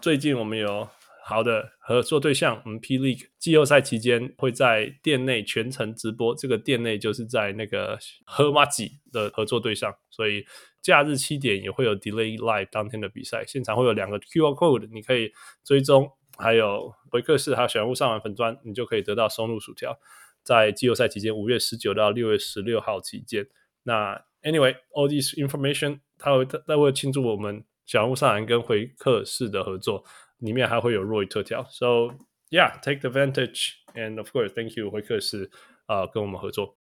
最近我们有好的合作对象，我们 P League 季后赛期间会在店内全程直播，这个店内就是在那个河马吉的合作对象，所以假日七点也会有 Delay Live 当天的比赛，现场会有两个 QR Code，你可以追踪，还有维克士，还有小人物上完粉砖，你就可以得到松露薯条。在季后赛期间，五月十九到六月十六号期间，那 Anyway，all this information，他会他会庆祝我们小人物上篮跟回客室的合作，里面还会有 Roy 特调。So yeah，take the advantage and of course，thank you 回客室啊、跟我们合作。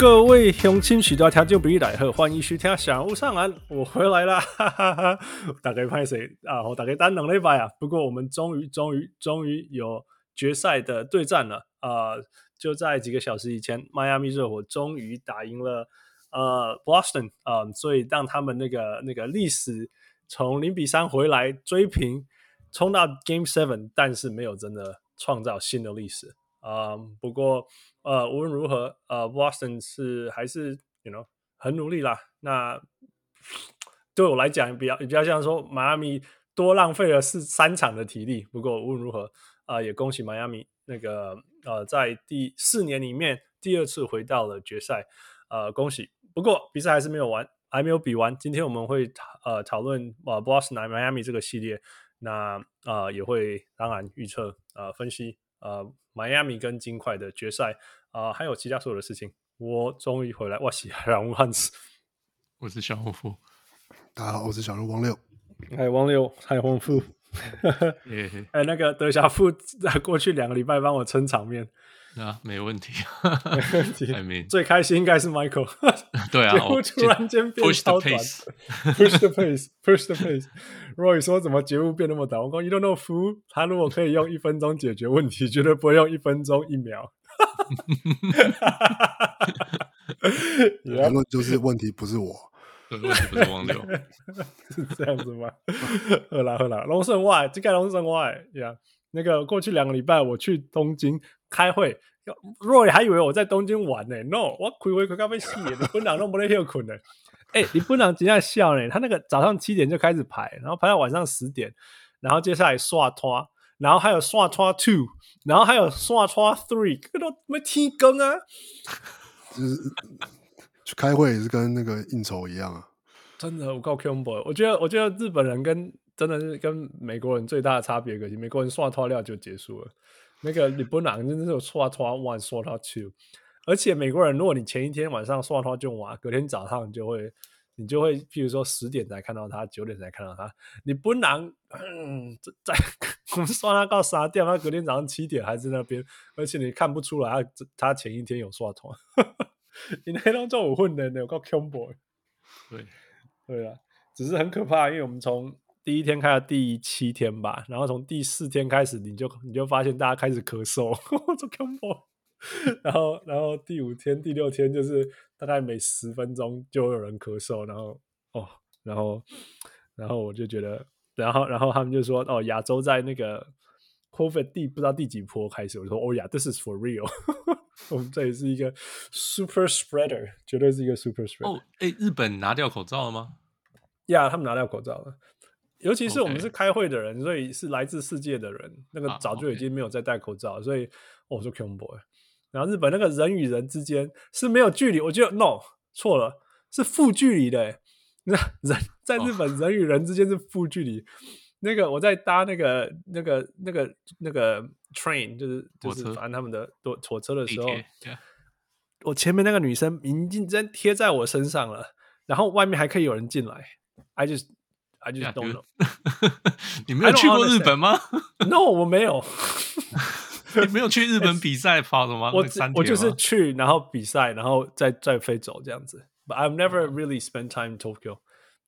各位乡亲，许多听众朋友来好，欢迎收听小人物上篮，我回来了，哈哈哈！大家拍谁啊？我大概等两礼拜啊。不过我们终于、终于、终于有决赛的对战了啊、呃！就在几个小时以前，迈阿密热火终于打赢了呃 Boston 啊、呃，所以让他们那个那个历史从零比三回来追平，冲到 Game Seven，但是没有真的创造新的历史啊、呃。不过。呃，无论如何，呃，Boston 是还是，you know，很努力啦。那对我来讲，比较比较像说，迈阿密多浪费了四三场的体力。不过无论如何，啊、也恭喜迈阿密那个呃，在第四年里面第二次回到了决赛，呃，恭喜。不过比赛还是没有完，还没有比完。今天我们会呃讨论呃 Boston 来迈阿密这个系列，那啊、呃、也会当然预测呃分析呃迈阿密跟金块的决赛。啊、呃，还有其他所有的事情，我终于回来。哇塞，小人物汉斯，我是小人物，大家好，我是小人物王六，还有王六，还有黄富，哎，那个德小富在过去两个礼拜帮我撑场面，啊，没问题，没问题。I mean, 最开心应该是 Michael，对啊，节目突然间变超短，push the pace，push the pace。Roy 说怎么节目变那么短？我讲 You don't know fool，他如果可以用一分钟解决问题，绝对不会用一分钟一秒。哈哈哈哈哈！哈结论就是问题不是我，问题不是王六，是这样子吗？好啦好啦，龙胜外，这个龙胜外呀，那个过去两个礼拜我去东京开会，Roy 还以为我在东京玩呢、欸、，No，我开会开到要死，你不能都没得休困呢。哎、欸，你本人真的笑呢，他那个早上七点就开始排，然后排到晚上十点，然后接下来刷拖。然后还有刷刷 two，然后还有刷刷 three，这都没停更啊！就是去开会也是跟那个应酬一样啊！真的，我告 Kumbo，我觉得，我觉得日本人跟真的是跟美国人最大的差别，可是美国人刷刷料就结束了，那个日本人真的是有刷拖 one 刷拖 two，而且美国人如果你前一天晚上刷刷就完，隔天早上就会。你就会，譬如说十点才看到他，九点才看到他。你不能，嗯，在我们刷他到啥掉，他隔天早上七点还在那边，而且你看不出来他他前一天有刷团。你那当中我混的呢，有个 combo。对，对啊，只是很可怕，因为我们从第一天开到第七天吧，然后从第四天开始，你就你就发现大家开始咳嗽，做 combo。然后，然后第五天、第六天就是大概每十分钟就会有人咳嗽，然后哦，然后，然后我就觉得，然后，然后他们就说，哦，亚洲在那个 COVID 第不知道第几波开始，我就说，哦呀，this is for real，我们这里是一个 super spreader，绝对是一个 super spreader。哦，哎，日本拿掉口罩了吗？呀，yeah, 他们拿掉口罩了，尤其是我们是开会的人.所以是来自世界的人，那个早就已经没有再戴口罩，啊 okay. 所以，哦，我说 Kingboy。然后日本那个人与人之间是没有距离，我觉得 no 错了，是负距离的。那人在日本人与人之间是负距离。Oh. 那个我在搭那个那个那个那个 train，就是就是反正他们的坐火车的时候，我前面那个女生已经真贴在我身上了，然后外面还可以有人进来。I just I just don't know。你没有去过日本吗？No，我没有。你没有去日本比赛跑什么？我我就是去，然后比赛，然后再再飞走这样子。But I've never really spent time in Tokyo，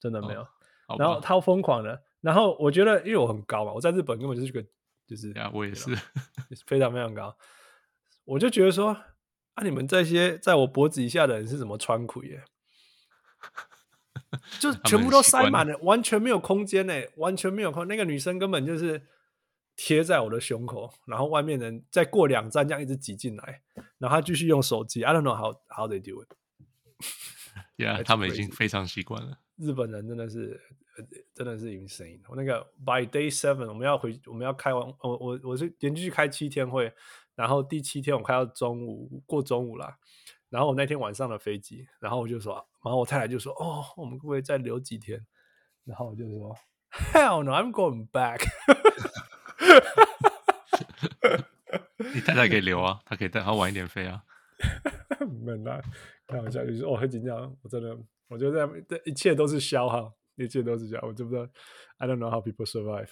真的没有。然后超疯狂的，然后我觉得，因为我很高嘛，我在日本根本就是个就是呀，我也是非常非常高，我就觉得说啊，你们这些在我脖子以下的人是怎么穿裤耶？就全部都塞满了，完全没有空间呢，完全没有空。那个女生根本就是贴在我的胸口，然后外面人再过两站这样一直挤进来，然后他继续用手机。I don't know how how they do it. Yeah，他们已经非常习惯了。日本人真的是真的是 insane。我那个 by day seven，我们要回，我们要开完，我我我是连续开七天会，然后第七天我开到中午过中午啦。然后我那天晚上的飞机，然后我就说，然后我太太就说：“哦，我们会不会再留几天？”然后我就说：“Hell no, I'm going back。” 你太太可以留啊，她可以带她晚一点飞啊。没啦，开玩笑，就是哦，很紧张，我真的，我觉得这这一切都是消耗，一切都是消耗，我知不知道？I don't know how people survive。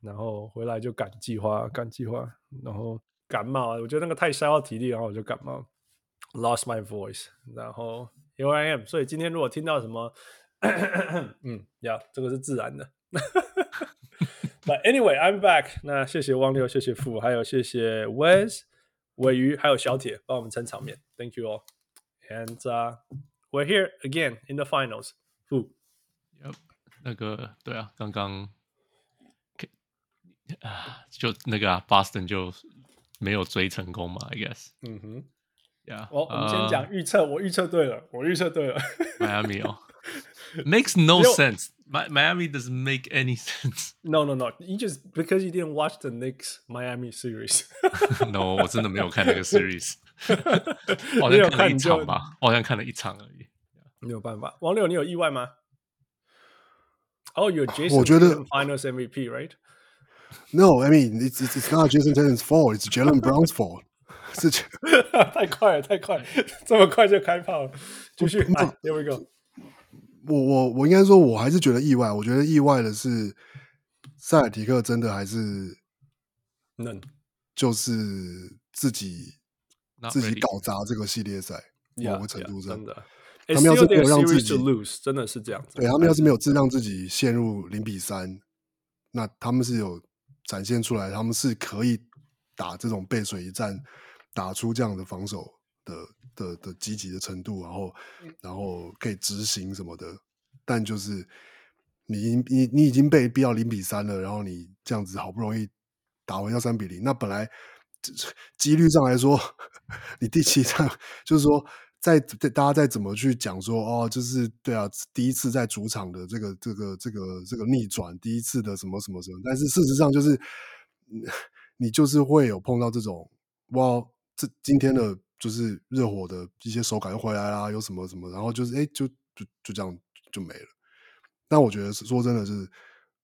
然后回来就赶计划，赶计划，然后感冒，我觉得那个太消耗体力，然后我就感冒。Lost my voice，然后 here I am。所以今天如果听到什么，嗯，呀、yeah，这个是自然的。But anyway, I'm back。那谢谢汪六，谢谢富，还有谢谢 Wes、鮪鱼，还有小铁帮我们撑场面。Thank you all。And、uh, we're here again in the finals。富，Yep，那个对啊，刚刚啊，就那个啊，Boston 就没有追成功嘛，I guess。嗯哼。Yeah, 我我们先讲预测，我预测对了，我预测对了。Miami 哦 ，makes no sense. Miami doesn't make any sense. No, no, no. You just because you didn't watch the Knicks Miami series. No，我真的没有看那个 series。我好像看了一场吧，我好像看了一场而已。没有办法，王六，你有意外吗？Oh, you're Jason 我觉得 Finals MVP, right? No, I mean it's it's not Jason Tatum's fault. It's Jaylen Brown's fault. 事情太快了，太快了，这么快就开炮了。继续，Here we go。 我我我应该说，我还是觉得意外。我觉得意外的是，塞尔提克真的还是能，就是自己自己搞砸这个系列赛。某个程度上，真的，他们要是没有让自己 lose，真的是这样子。对，他们要是没有自让自己陷入零比三，那他们是有展现出来，他们是可以打这种背水一战。打出这样的防守的的的积极的程度，然后然后可以执行什么的，但就是你你你已经被逼到零比三了，然后你这样子好不容易打回到三比零，那本来 几率上来说，你第七场就是说在大家再怎么去讲说哦，就是对啊，第一次在主场的这个这个这个这个逆转，第一次的什么什么什么，但是事实上就是 你就是会有碰到这种哇。这今天的就是热火的一些手感又回来啦，有什么什么，然后就是哎，就就就这样就没了。但我觉得说真的是，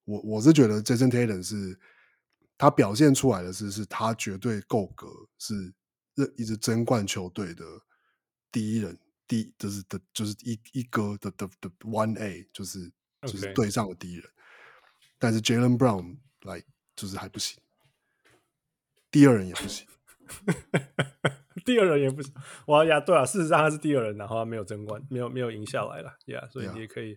我我是觉得 Jason Taylor 是他表现出来的是，是他绝对够格，是一支争冠球队的第一人，第就是的，就是一一哥的的的 One A，就是就是队上的第一人。但是 Jaylen Brown 来就是还不行，第二人也不行。第二人也不是，哇呀，对啊，事实上他是第二人，然后他没有争冠，没有没有赢下来了，呀、yeah，所以你也可以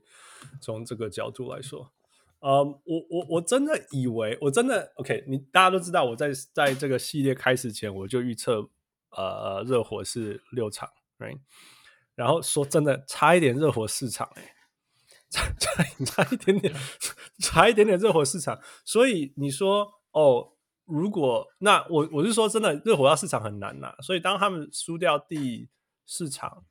从这个角度来说，呃、um,，我我我真的以为，我真的 OK，你大家都知道，我在在这个系列开始前，我就预测，呃，热火是六场，right？然后说真的，差一点热火四场，哎，差差差一点点，差一点点热火四场，所以你说哦。如果那我我是说真的，热火要四场很难呐、所以当他们输掉第四场，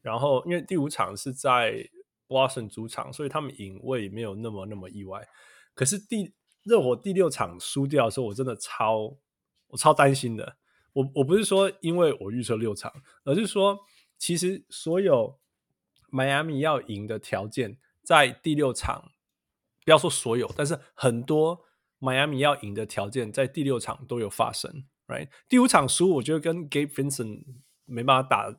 然后因为第五场是在 Boston 主场，所以他们赢我也没有那么那么意外。可是第热火第六场输掉的时候，我真的超我超担心的。我我不是说因为我预测六场，而是说其实所有迈阿密要赢的条件在第六场，不要说所有，但是很多。迈阿密要赢的条件在第六场都有发生，right？第五场输，我觉得跟 Gabe Vincent 没办法打，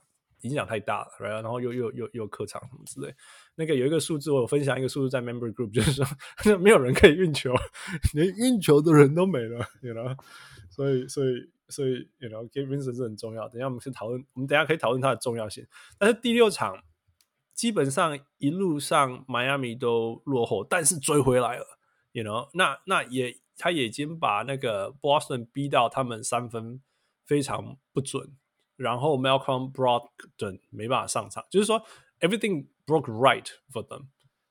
影响太大了，right？然后又又又又客场什么之类，那个有一个数字，我有分享一个数字在 Member Group，就是说 没有人可以运球，连运球的人都没了，you know？所以所以所以，you know，Gabe Vincent 是很重要。等下我们去讨论，我们等下可以讨论它的重要性。但是第六场基本上一路上迈阿密都落后，但是追回来了。，you know，那那也他已经把那个 Boston 逼到他们三分非常不准，然后 Malcolm Brogdon 没办法上场，就是说 everything broke right for them。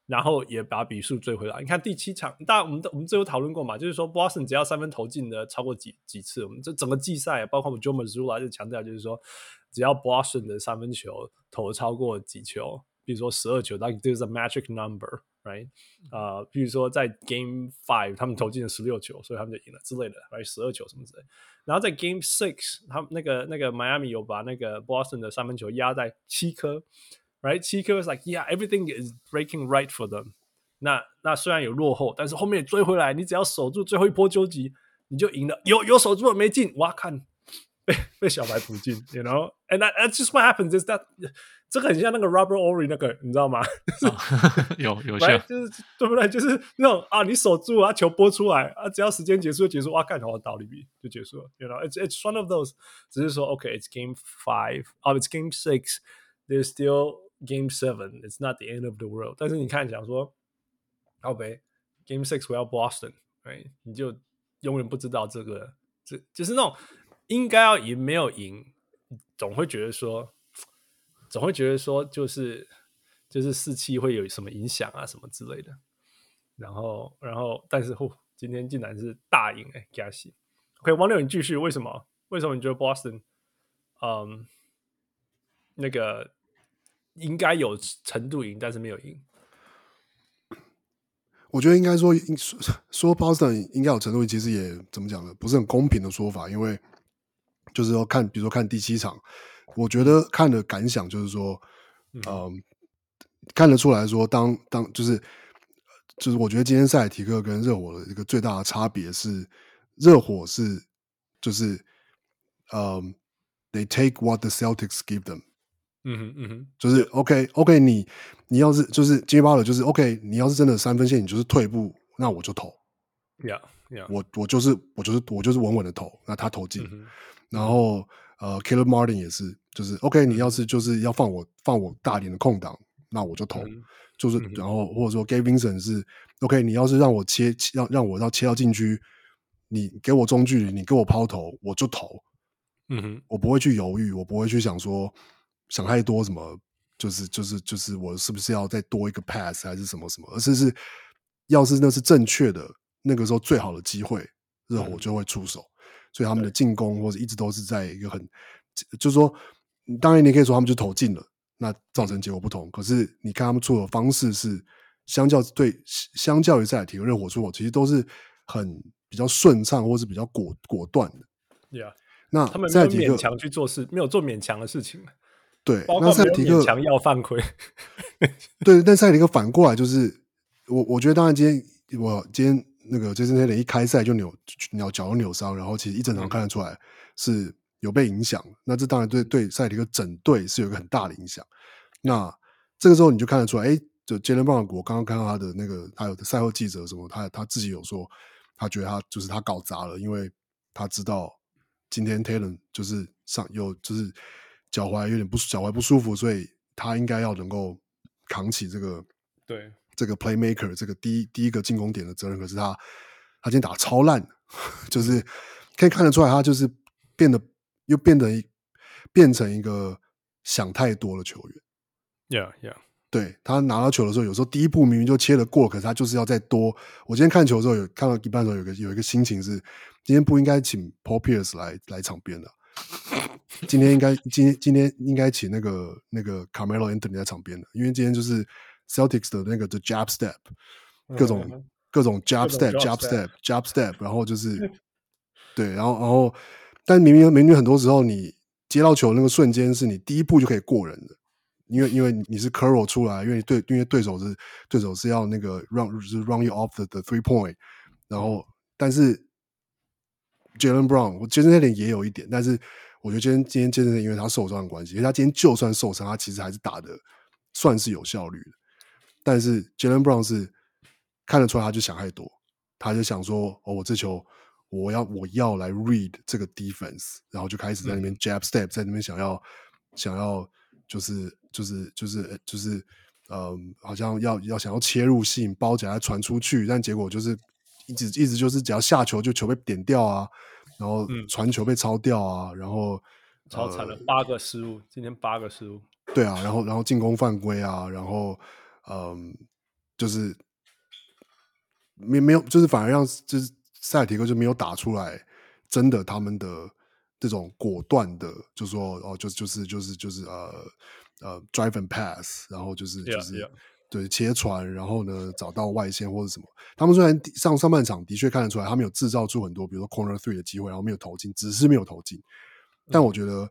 然后也把比数追回来。你看第七场，大家我们我们最后讨论过嘛？就是说，Boston 只要三分投进的超过几几次，我们这整个季赛，包括我们 j o m a z u l a 就强调，就是说，只要 Boston 的三分球投超过几球，比如说十二球，like there's a magic number right？啊、呃，比如说在 Game Five，他们投进了十六球，所以他们就赢了之类的，right？十二球什么之类。然后在 Game Six，他们那个那个 Miami 有把那个 Boston 的三分球压在七颗，right？七颗 is like yeah everything is breaking right for them 那。那虽然有落后，但是后面追回来，你只要守住最后一波纠集，你就赢了。有有守住了没进，哇看 被被小白补进，you know? And that, that's just what happens. Is that 这个很像那个 Robert Ory 那个，你知道吗？有有像，就是对不对？就是那种啊，你守住啊，球拨出来啊，只要时间结束就结束，哇看，然后倒立比就结束了。You know, it's it's one of those. 只是说，OK, it's game five. Oh, it's game six. There's still Game Seven, it's not the end of the world。但是你看，讲说，OK，Game Six 我要 Boston，right？你就永远不知道这个，这就是那种 应该要赢没有赢，总会觉得说，总会觉得说，就是就是士气会有什么影响啊，什么之类的。然后，然后，但是，呼，今天竟然是大赢哎，加西。OK，王六，你继续，为什么？为什么你觉得 Boston，嗯，那个？应该有程度赢，但是没有赢。我觉得应该说说 Boston 应该有程度赢，其实也怎么讲呢？不是很公平的说法，因为就是说看，比如说看第七场，我觉得看的感想就是说，嗯，嗯，看得出来说当，当当就是就是，我觉得今天塞尔提克跟热火的一个最大的差别是，热火是就是嗯，they take what the Celtics give them。嗯哼嗯哼，就是 OK OK，你你要是就是 Jimmy Butler 就是 OK，你要是真的三分线你就是退步，那我就投，Yeah Yeah，我我就是我就是我就是稳稳的投，那他投进，嗯、然后呃 Caleb Martin 也是，就是 OK，你要是就是要放我放我大点的空档，那我就投，嗯、就是、嗯、然后或者说 Gabe Vincent 是 OK，你要是让我切让让我要切到禁区，你给我中距离，你给我抛投，我就投，嗯哼，我不会去犹豫，我不会去想说。想太多什么，就是就是就是我是不是要再多一个 pass 还是什么什么？而是是，要是那是正确的，那个时候最好的机会，热火就会出手。嗯、所以他们的进攻或者一直都是在一个很，就是说，当然你可以说他们就投进了，那造成结果不同。可是你看他们出手的方式是，相较对相较于塞尔提克热火出手，其实都是很比较顺畅或是比较果果断的。Yeah，那他们没有勉强去做事，没有做勉强的事情。对，那塞尔提克强要犯规。对，但塞尔提克反过来就是，我我觉得当然今天我今天那个杰森泰伦一开赛就扭扭脚扭伤，然后其实一整场看得出来是有被影响。嗯、那这当然对对塞尔提克整队是有一个很大的影响。那这个时候你就看得出来，哎，就杰伦布朗，我刚刚看到他的那个还有赛后记者什么，他他自己有说，他觉得他就是他搞砸了，因为他知道今天泰伦就是上有就是。脚踝有点不脚踝不舒服，所以他应该要能够扛起这个对这个 playmaker 这个第一第一个进攻点的责任。可是他他今天打超烂，就是可以看得出来，他就是变得又变得变成一个想太多的球员。Yeah, yeah。对，他拿到球的时候，有时候第一步明明就切得过，可是他就是要再多。我今天看球的时候，有看到一半的时候，有个有一个心情是，今天不应该请 Paul Pierce 来来场边的。今天应该今天今天应该请那个那个 Carmelo Anthony 在场边的，因为今天就是 Celtics 的那个 The Jab Step，各种、嗯、各种 Jab Step Jab Step Jab Step，然后就是 对，然后然后，但明明明明很多时候你接到球那个瞬间是你第一步就可以过人的，因为因为你是 curl 出来，因为对因为对手是对手是要那个 run 就是 run you off the the three point，然后但是 Jaylen Brown 我觉得那点也有一点，但是。我觉得今天今天真的是因为他受伤的关系，因为他今天就算受伤，他其实还是打的算是有效率的。但是 Jaylen Brown 是看得出来，他就想太多，他就想说：“哦，我这球我要我要来 read 这个 defense，然后就开始在那边 jab step，在那边想要想要就是就是就是就是嗯，好像要要想要切入性包夹传出去，但结果就是一直一直就是只要下球就球被点掉啊，然后传球被抄掉啊，然后超惨了八个失误，今天八个失误。对啊，然后然后进攻犯规啊，然后嗯，就是没没有，就是反而让就是塞尔提克就没有打出来，真的他们的这种果断的，就说哦，就就是就是就是呃呃，drive and pass，然后就是就是 yeah, yeah. 对切传，然后呢找到外线或者什么。他们虽然上上半场的确看得出来，他们有制造出很多，比如说 corner three 的机会，然后没有投进，只是没有投进。但我觉得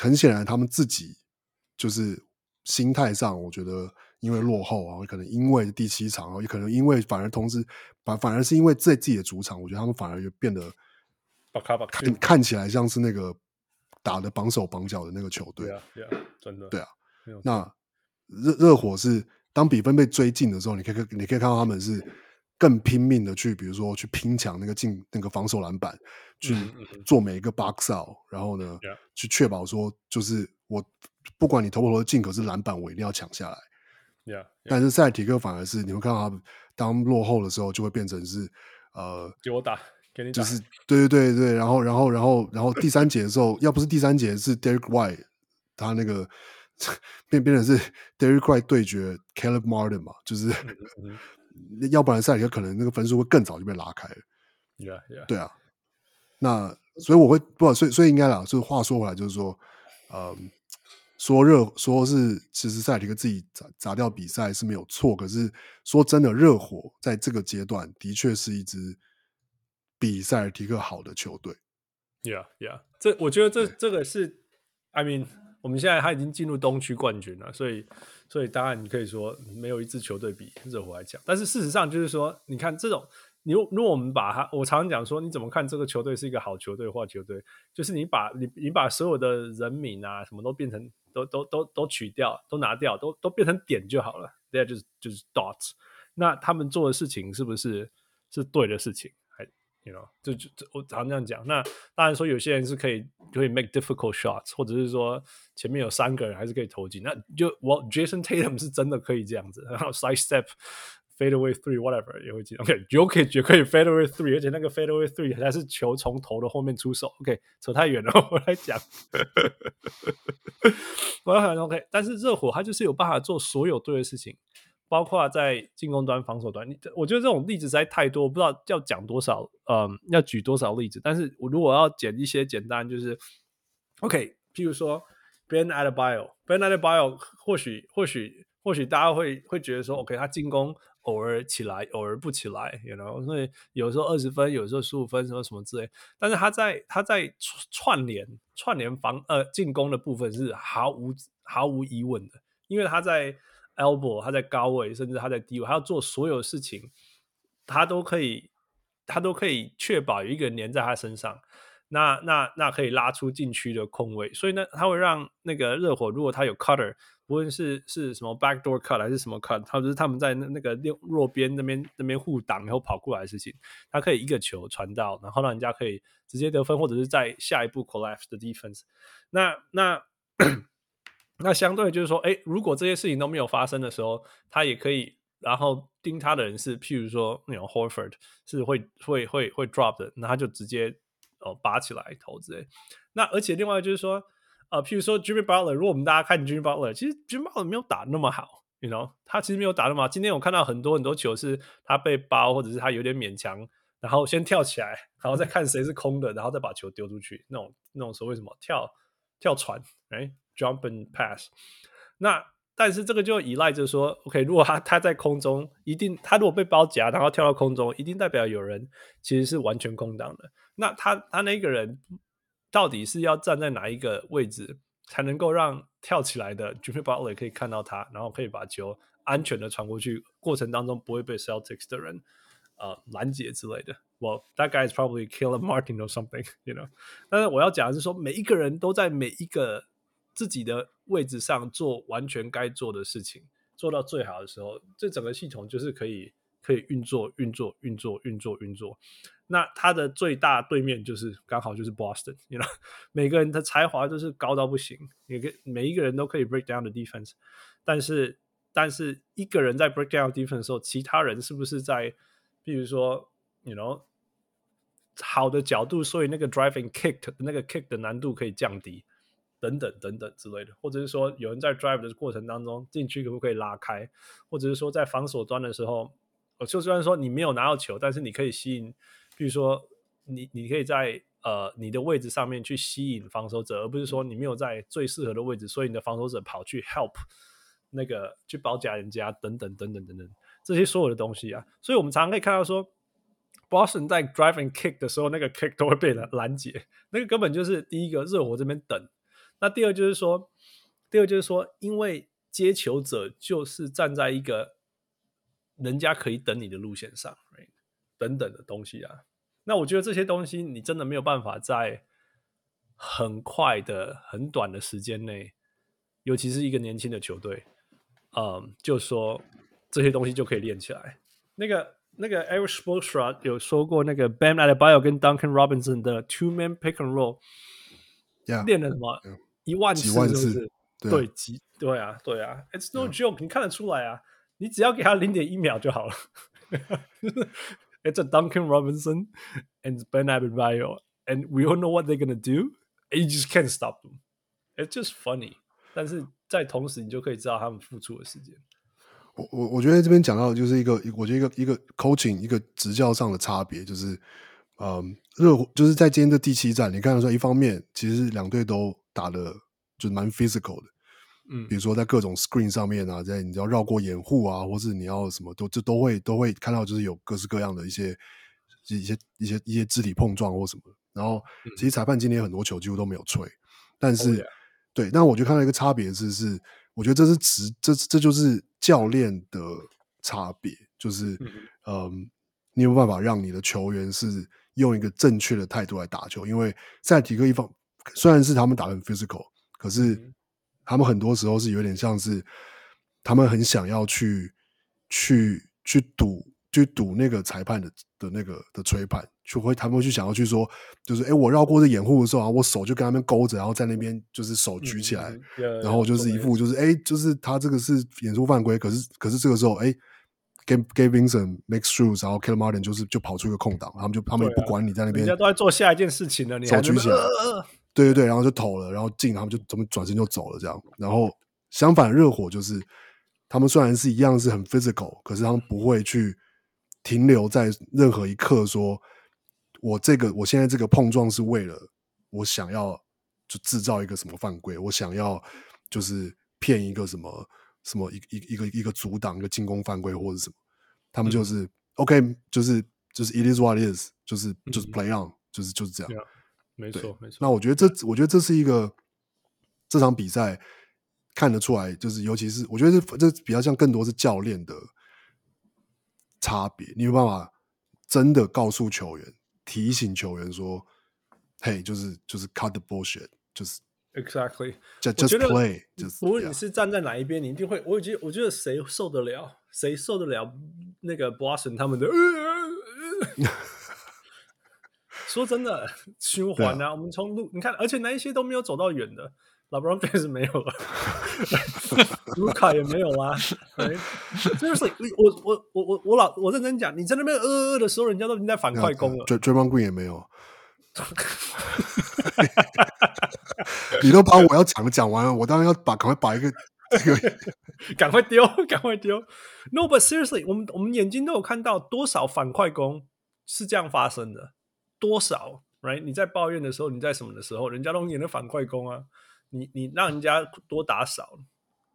很显然，他们自己。就是心态上，我觉得因为落后啊，可能因为第七场啊，也可能因为反而同时反反而是因为在自己的主场，我觉得他们反而就变得看看起来像是那个打的绑手绑脚的那个球队。对啊，对啊，真的。对啊，那热热火是当比分被追进的时候，你可以你可以看到他们是更拼命的去，比如说去拼抢那个进那个防守篮板，去做每一个 box out，然后呢，去确保说就是我。不管你投不投进，可是篮板我一定要抢下来。Yeah, yeah. 但是塞尔提克反而是你会看到他们当落后的时候，就会变成是呃，给我打，给你打，就是对对对对，然后然后然后然后第三节的时候，要不是第三节是 Derek White 他那个变变成是 Derek White 对决 Caleb Martin 嘛，就是，mm hmm. 要不然塞尔提克可能那个分数会更早就被拉开了。Yeah, yeah. 对啊，那所以我会不，所以所以应该啦，就是话说回来，就是说，嗯。说热说是其实塞尔提克自己砸砸掉比赛是没有错，可是说真的，热火在这个阶段的确是一支比塞尔提克好的球队。Yeah, yeah，这我觉得这对这个是，I mean，我们现在他已经进入东区冠军了，所以所以当然你可以说没有一支球队比热火来强，但是事实上就是说，你看这种。你如如果我们把它，我常常讲说，你怎么看这个球队是一个好球队或球队？就是你把你你把所有的人名啊，什么都变成都都都都取掉，都拿掉，都都变成点就好了。对，就是就是 dots。那他们做的事情是不是是对的事情？还，you know，就就我常常这样讲。那当然说有些人是可以可以 make difficult shots，或者是说前面有三个人还是可以投进。那就我 Jason Tatum 是真的可以这样子，然后 side step。Fade away three, whatever 也会进。OK，Jokic 也可以 fade away three，而且那个 fade away three 还是球从头的后面出手。OK，扯太远了，我来讲。我要讲 OK，但是热火他就是有办法做所有对的事情，包括在进攻端、防守端。你我觉得这种例子实在太多，我不知道要讲多少，嗯，要举多少例子。但是我如果要捡一些简单，就是 OK，譬如说 Ben Adebayo，Ben Adebayo 或许或许或许大家会会觉得说 OK，他进攻。偶尔起来，偶尔不起来，you know，所以有时候二十分，有时候十五分，什么什么之类。但是他在他在串联串联防呃进攻的部分是毫无毫无疑问的，因为他在 elbow，他在高位，甚至他在低位，他要做所有事情，他都可以他都可以确保有一个人黏在他身上，那那那可以拉出禁区的空位，所以呢，他会让那个热火如果他有 cutter。无论是是什么 backdoor cut 还是什么 cut，他就是他们在那那个六弱边那边那边互挡，然后跑过来的事情，他可以一个球传到，然后让人家可以直接得分，或者是在下一步 collapse 的 defense。那那那相对就是说，哎，如果这些事情都没有发生的时候，他也可以，然后盯他的人是，譬如说那种 Horford 是会会会会 drop 的，那他就直接哦拔起来投之类。那而且另外就是说。呃，譬如说 Jimmy Butler，如果我们大家看 Jimmy Butler，其实 Jimmy Butler 没有打那么好，you know，他其实没有打那么好。今天我看到很多很多球是他被包，或者是他有点勉强，然后先跳起来，然后再看谁是空的，然后再把球丢出去，那种那种所谓什么跳跳传，哎，jump and pass。那但是这个就依赖着说，OK，如果他他在空中，一定他如果被包夹，然后跳到空中，一定代表有人其实是完全空档的。那他他那个人。到底是要站在哪一个位置，才能够让跳起来的 Jimmy Butler 可以看到他，然后可以把球安全的传过去，过程当中不会被 Celtics 的人呃拦截之类的。Well, that guy is probably Caleb Martin or something, you know。但是我要讲的是说，每一个人都在每一个自己的位置上做完全该做的事情，做到最好的时候，这整个系统就是可以可以运作、运作、运作、运作、运作。那他的最大对面就是刚好就是 Boston，you know，每个人的才华都是高到不行，每个每一个人都可以 break down the defense，但是但是一个人在 break down defense 的时候，其他人是不是在比如说，you know，好的角度，所以那个 driving kick 那个 kick 的难度可以降低，等等等等之类的，或者是说有人在 drive 的过程当中禁区可不可以拉开，或者是说在防守端的时候，我就虽然说你没有拿到球，但是你可以吸引，比如说你你可以在呃你的位置上面去吸引防守者，而不是说你没有在最适合的位置，所以你的防守者跑去 help 那个去包夹人家，等等等等等等。这些所有的东西啊，所以我们常常可以看到说，Boston 在 drive and kick 的时候，那个 kick 都会被拦拦截，那个根本就是第一个热火这边等。那第二就是说，第二就是说，因为接球者就是站在一个人家可以等你的路线上，right? 等等的东西啊。那我觉得这些东西你真的没有办法在很快的、很短的时间内，尤其是一个年轻的球队，嗯，就说。这些东西就可以练起来。那个那个 Erik Spoelstra 有说过，那个 Bam Adebayo 跟 Duncan Robinson 的 Two Man Pick and Roll，yeah, 练了什么一万次是不是？几万次，对，对几对啊对啊，It's no joke，yeah. 你看得出来啊，你只要给他零点一秒就好了。It's a Duncan Robinson and Bam Adebayo，and we all know what they're gonna do，and you just can't stop them。It's just funny，但是在同时你就可以知道他们付出的时间。我我我觉得这边讲到的就是一个，我觉得一个一个 coaching 一个执教上的差别，就是，嗯，热火就是在今天的第七战，你看到说，一方面其实两队都打的就蛮 physical 的， 嗯，比如说在各种 screen 上面啊，在你要绕过掩护啊，或是你要什么都这都会都会看到，就是有各式各样的一些一些一些一些肢体碰撞或什么。然后其实裁判今天很多球几乎都没有吹，但是、oh. 对，但我就看到一个差别是是。我觉得这是职，这这就是教练的差别，就是嗯，嗯，你有办法让你的球员是用一个正确的态度来打球，因为塞尔提克一方虽然是他们打得很 physical，可是他们很多时候是有点像是他们很想要去去去赌。去赌那个裁判的的那个的吹判，就会他们会去想要去说，就是哎，我绕过这掩护的时候啊，我手就跟他们勾着，然后在那边就是手举起来，然后就是一副就是哎，就是他这个是演出犯规，可是可是这个时候哎，Gabe Gabe Vincent make shoes，然后 Caleb Martin 就是就跑出一个空档，他们就他们也不管你在那边，人家都在做下一件事情了，你手举起来，对对对，然后就投了，然后进，他们就怎么转身就走了这样，然后相反热火就是他们虽然是一样是很 physical，可是他们不会去。停留在任何一刻，说我这个我现在这个碰撞是为了我想要就制造一个什么犯规，我想要就是骗一个什么什么一一一个一个阻挡一个进攻犯规或者什么，他们就是 OK，就是就是 It is what it is，就是就是 Play on，就是就是这样，没错没错。那我觉得这我觉得这是一个这场比赛看得出来，就是尤其是我觉得这这比较像更多是教练的。差别，你有办法真的告诉球员、提醒球员说：“嘿，就是就是 cut the bullshit，就是 exactly just just play。”就是无论你是站在哪一边，你一定会。我觉得，我觉得谁受得了？谁受得了那个 Boston 他们的？说真的，循环啊！啊我们从路你看，而且那一些都没有走到远的。LeBron James 没有了，卢卡也没有啊。就是我我我我我老我认真讲，你在那边呃呃的时候，人家都已经在反快攻了。Draymond Green 也没有。你都把我要讲的讲完了，我当然要把赶快把一个这个 赶快丢，赶快丢。No，but seriously，我们我们眼睛都有看到多少反快攻是这样发生的？多少？Right？你在抱怨的时候，你在什么的时候，人家都也能反快攻啊。你你让人家多打少，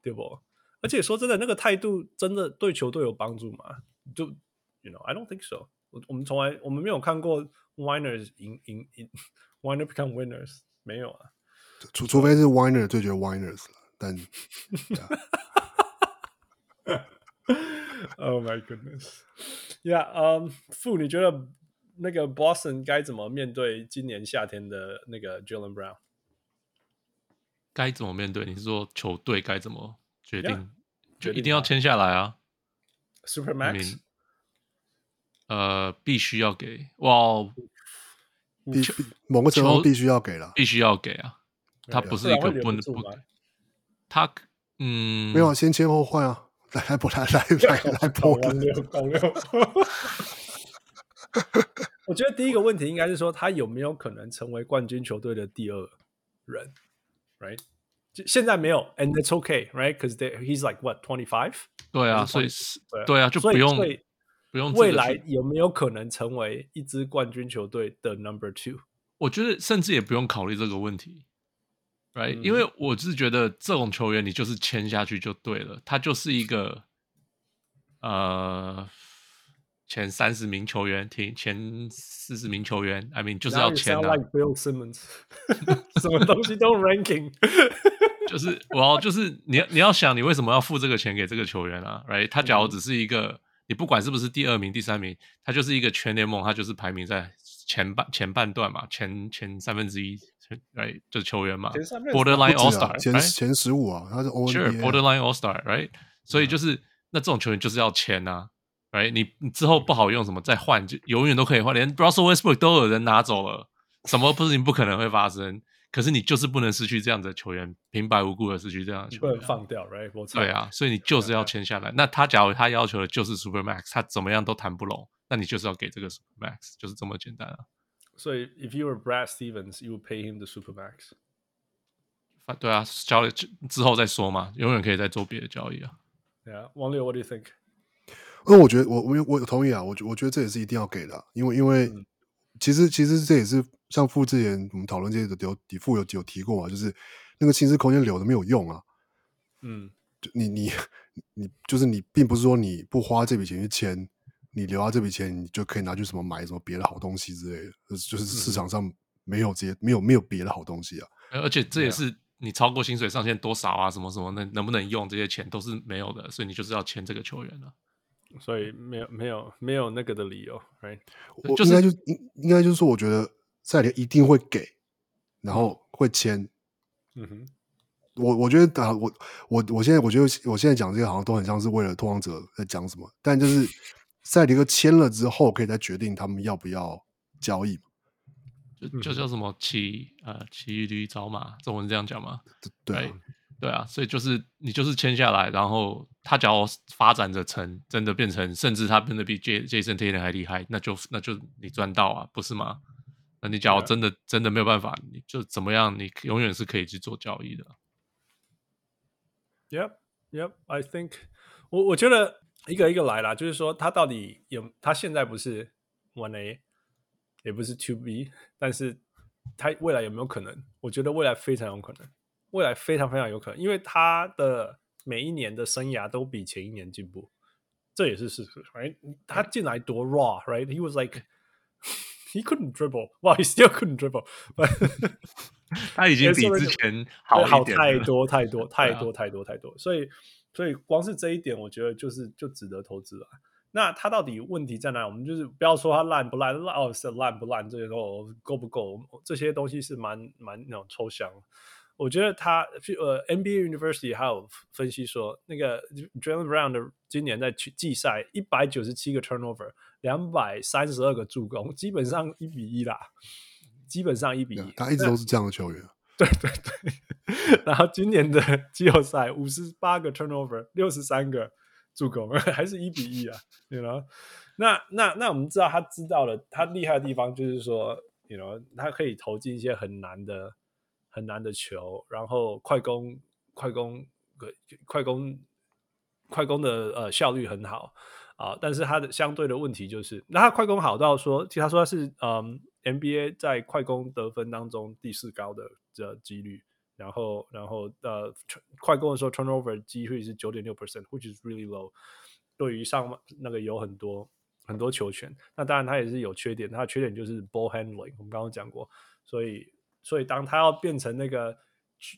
对不？而且说真的，那个态度真的对球队有帮助吗？就，you know，I don't think so 我。我我们从来我们没有看过 winners 赢赢赢 winner become winners 没有啊。除除非是 winner 对决 winners 了但。Oh my goodness. Yeah. Um. 傅，你觉得那个 Boston 该怎么面对今年夏天的那个 Jaylen Brown？该怎么面对？你是说球队该怎么决定？Yeah, 就一定要签下来啊？Supermax，呃，必须要给哇！必某个球必须要给了，必须要给啊！他不是一个不能不，他嗯，没有先签后换啊！来来不来来来来来，我觉得第一个问题应该是说，他有没有可能成为冠军球队的第二人，right？就现在没有，and it's okay，right？Because he's like what twenty five？对啊，所以是，对啊，就不用不用。未来有没有可能成为一支冠军球队的 number two？我觉得甚至也不用考虑这个问题，right？、嗯、因为我是觉得这种球员你就是签下去就对了，他就是一个呃。前三十名球员，前前四十名球员，I mean 就是要签的、啊。Like Bill Simmons，什么东西都 ranking，就是我要就是你要你要想你为什么要付这个钱给这个球员啊？Right？他假如只是一个，嗯、你不管是不是第二名、第三名，他就是一个全联盟，他就是排名在前半前半段嘛，前前三分之一，Right？就是球员嘛，Borderline All Star，前前十五啊，他是 All Sure，Borderline All Star，Right？所以就是、嗯、那这种球员就是要签啊。哎，你你之后不好用什么再换，就永远都可以换，连 Russell Westbrook 都有人拿走了，什么事情不可能会发生？可是你就是不能失去这样的球员，平白无故的失去这样的球员，不能放掉，right？对啊，所以你就是要签下来。那他假如他要求的就是 Super Max，他怎么样都谈不拢，那你就是要给这个 Super Max，就是这么简单啊。所以，if you were Brad Stevens，you would pay him the Super Max。对啊，交易之后再说嘛，永远可以再做别的交易啊。Yeah，王六，what do you think？因为我觉得我我我同意啊，我我觉得这也是一定要给的，因为因为其实其实这也是像傅之前我们讨论这些的有底傅有有提过啊，就是那个薪资空间留的没有用啊，嗯，就你你你就是你并不是说你不花这笔钱去签，你留下这笔钱你就可以拿去什么买什么别的好东西之类的，就是就是市场上没有这些没有没有别的好东西啊，而且这也是你超过薪水上限多少啊，什么什么能能不能用这些钱都是没有的，所以你就是要签这个球员了。所以没有没有没有那个的理由，right？我应该就应应该就是说，我觉得赛里一定会给，然后会签。嗯哼，我我觉得啊，我我我现在我觉得我现在讲这个好像都很像是为了拓荒者在讲什么，但就是赛里哥签了之后，可以再决定他们要不要交易。就就叫什么骑呃骑驴找马，中文这样讲吗？对。对对啊，所以就是你就是签下来，然后他只要发展着成真的变成，甚至他变得比 Jason Tatum 还厉害，那就那就你赚到啊，不是吗？那你假如真的.真的没有办法，你就怎么样？你永远是可以去做交易的。Yep, yep. I think 我我觉得一个一个来啦，就是说他到底有他现在不是 One A，也不是 Two B，但是他未来有没有可能？我觉得未来非常有可能。未来非常非常有可能，因为他的每一年的生涯都比前一年进步，这也是事实。Right？他进来多 raw，right？He was like he couldn't dribble，哇，he still couldn't dribble。他已经比之前好好太多太多太多太多太多，所以所以光是这一点，我觉得就是就值得投资了。那他到底问题在哪？我们就是不要说他烂不烂，哦是烂不烂，这些都够不够？这些东西是蛮蛮那种抽象。我觉得他呃，NBA University 还有分析说，那个 Jaylen Brown 的今年在季赛一百九十七个 turnover，两百三十二个助攻，基本上一比一啦，基本上一比一。他一直都是这样的球员。对 对对。然后今年的季后赛五十八个 turnover，六十三个助攻，还是一比一啊？You know？那那那我们知道他知道了，他厉害的地方就是说，You know，他可以投进一些很难的。很难的球，然后快攻、快攻、快攻、快攻的呃效率很好啊，但是他的相对的问题就是，那他快攻好到说，其实他说他是嗯 NBA 在快攻得分当中第四高的这几率，然后然后呃快攻的时候 turnover 机会是九点六 percent，which is really low。对于上那个有很多很多球权，那当然他也是有缺点，他的缺点就是 ball handling，我们刚刚讲过，所以。所以，当他要变成那个决